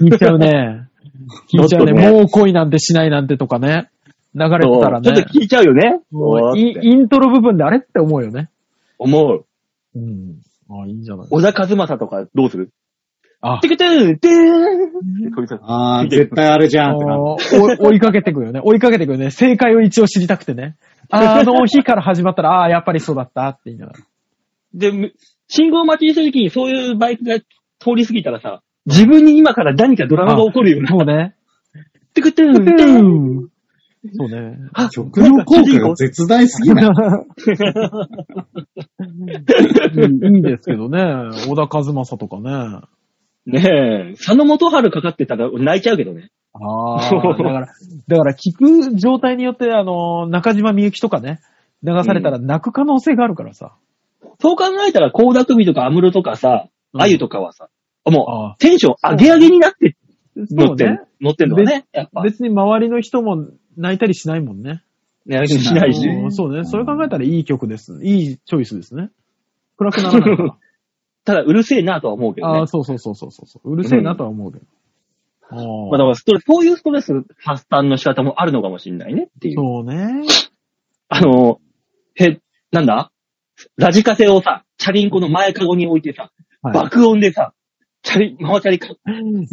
聞いちゃうね。聞いちゃうね。ちょっとねもう恋なんてしないなんてとかね。流れてたらねそうちょっと。聞いちゃうよね。もうおーってイイントロ部分であれって思うよね。思う。うん。ああ、いいんじゃない？小田和正とかどうする？あて、けてーてーんこれさああ、絶対あれじゃんってなる。お 追いかけてくよね。追いかけてくよね。正解を一応知りたくてね。あの日から始まったら、ああ、やっぱりそうだったって言いながら。で、む信号待ちにした時にそういうバイクが通り過ぎたらさ、自分に今から何かドラマが起こるような。そうね。てくてーんてーんそうね。あ曲の効果が絶大すぎない？いいいいですけどね。小田和正とかね。ねえ、佐野元春かかってたら泣いちゃうけどね。ああ、だから、だから聞く状態によって、あの、中島みゆきとかね、流されたら泣く可能性があるからさ。そう考えたら、高田組とか安室とかさ、うんあゆとかはさ、もあう、テンション上げ上げになって乗ってん、。乗ってんのはね、やっぱ。別に周りの人も泣いたりしないもんね。ね、しないし。うんそうね。それ考えたらいい曲です。いいチョイスですね。暗くならない。ただ、うるせえなとは思うけどねああ、。そうそうそうそうそう。うるせえなとは思うけど。あまあ、だからストレス、そういうストレス発散の仕方もあるのかもしれないねっていう。そうね。あの、へ、なんだ？ラジカセをさ、チャリンコの前かごに置いてさ、はい爆音でさ、チャリ、ママチャリか、い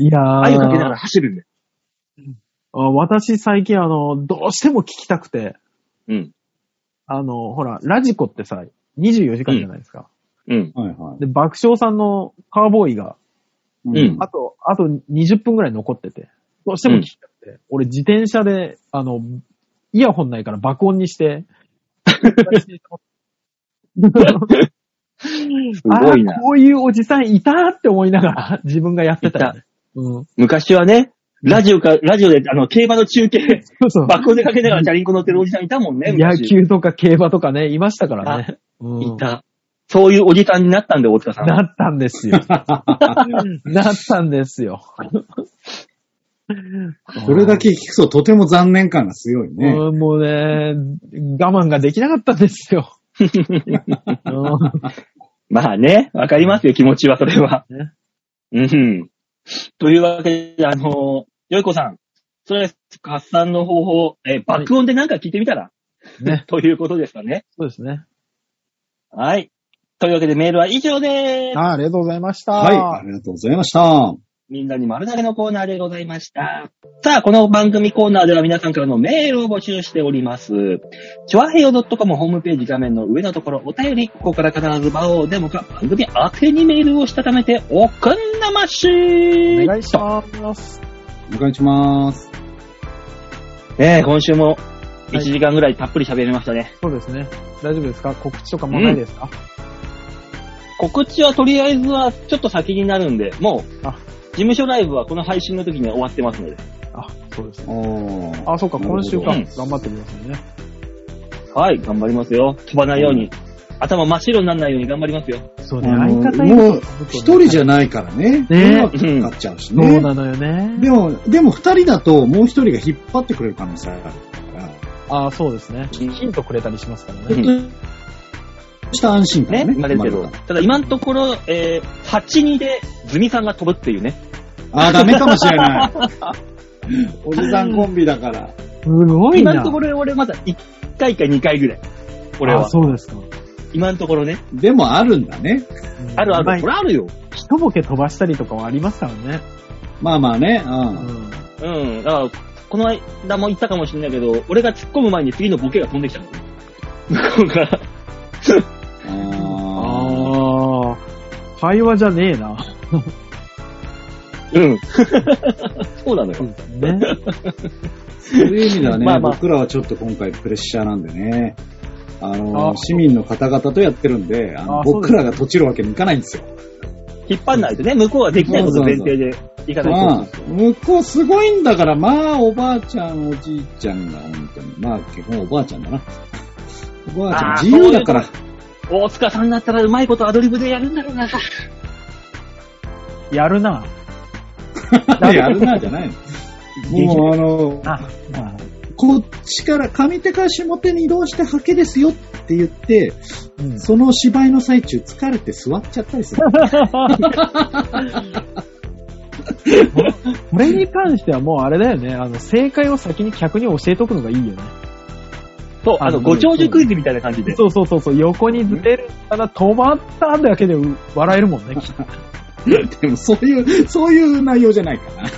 やーあゆかけながら走るんだよ。あ私最近あの、どうしても聞きたくて、うん。あの、ほら、ラジコってさ、24時間じゃないですか。うん。はいはい。で、爆笑さんのカーボーイが、うんあと、あと20分くらい残ってて、どうしても聞きたくて、俺自転車で、あの、イヤホンないから爆音にして、すごいなあーこういうおじさんいたって思いながら自分がやってたよね。うん。昔はね、ラジオか、ラジオで、あの、競馬の中継、そうそう。爆音でかけながらチャリンコ乗ってるおじさんいたもんね、野昔。球とか競馬とかね、いましたからね。うんいた。そういうおじさんになったんで、大塚さんは。なったんですよ。なったんですよ。それだけ聞くととても残念感が強いね。うんもうね、我慢ができなかったんですよ。う んまあね、わかりますよ、気持ちは、それは。ねうん。というわけで、あの、よいこさん、それ、発散の方法、え、爆音でなんか聞いてみたら、ね。ということですかね。そうですね。はい。というわけでメールは以上でーす。あありがとうございました。はい、ありがとうございました。みんなに丸投げのコーナーでございました。さあ、この番組コーナーでは皆さんからのメールを募集しております。チョアヘヨ .com ホームページ画面の上のところ、お便り、ここから必ず場をデモか番組宛てにメールをしたためておくんなましお願いします。お願いします。えー、今週も1はい時間ぐらいたっぷり喋りましたね。そうですね。大丈夫ですか？告知とかもないですか、告知はとりあえずはちょっと先になるんで、もう、あ事務所ライブはこの配信の時には終わってますので。あ、そうですね。あ、そうか、今週か。うん頑張ってくださいね。はい、頑張りますよ。飛ばないように。頭真っ白にならないように頑張りますよ。そうね相方いるとももう一人じゃないからね。ね迷惑かかっちゃうしそうね。なのよね。でも、でも二人だともう一人が引っ張ってくれる可能性あるから。あそうですね。ヒントくれたりしますからうんね。した安心ね、感ね。生まれるけど。ただ今のところ、えー、8-2でズミさんが飛ぶっていうね。ああ、ダメかもしれない。おじさんコンビだから。すごいな。今のところ俺まだ1回か2回ぐらい。俺はあ、。そうですか。今のところね。でもあるんだね。あるある。まこれあるよ。一ボケ飛ばしたりとかはありますからね。まあまあね。う。うんん。うん。だから、この間も言ったかもしれないけど、俺が突っ込む前に次のボケが飛んできたの。向こうから。会話じゃねえな。うん。そうなのよ。ね。そういう意味ではね、まあまあ僕らはちょっと今回プレッシャーなんでね。あの、あ市民の方々とやってるんで、あの僕らが閉じるわけにいかないんですよ。引っ張んないとね、向こうはできないこと前提でいかないと。まあ、向こうすごいんだから、まあ、おばあちゃん、おじいちゃんが本当に。まあ、基本おばあちゃんだな。おばあちゃん、自由だから。大塚さんだったらうまいことアドリブでやるんだろうな。やるな。やるな、じゃないの。もう、あの、あ、まこっちから、上手から下手に移動してハケですよって言って、あ、うん。その芝居の最中疲れて座っちゃったりする。これに関してはもうあれだよね。あの、正解を先に客に教えとくのがいいよね。そう、あの、ご長寿クイズみたいな感じで。そうそうそうそう。横にずれるから止まっただけで笑えるもんね、きっと。でも、そういう、そういう内容じゃないかな。だ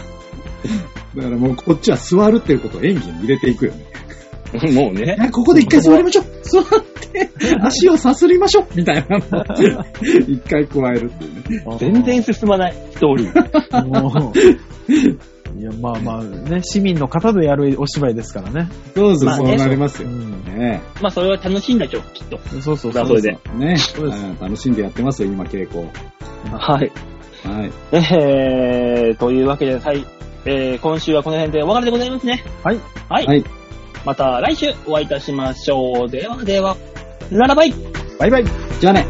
からもう、こっちは座るっていうことを演技に入れていくよね。もうね。あここで一回座りましょう座って、足をさすりましょうみたいなのを一回加えるっていうね。全然進まない、ストーリー。もう。いや、まあまあね、市民の方でやるお芝居ですからね。そうそう、そうまあねなりますよ。うん。ねまあ、それは楽しいんだちょ、きっと。そうそうそう。だそれで。ね、うですうん楽しんでやってますよ、今、稽古。はい。はい。えー、というわけで、はい。えー、今週はこの辺でお別れでございますね。はい。はい。はいまた来週お会いいたしましょう。ではでは、ララバイバイバイ。じゃあね。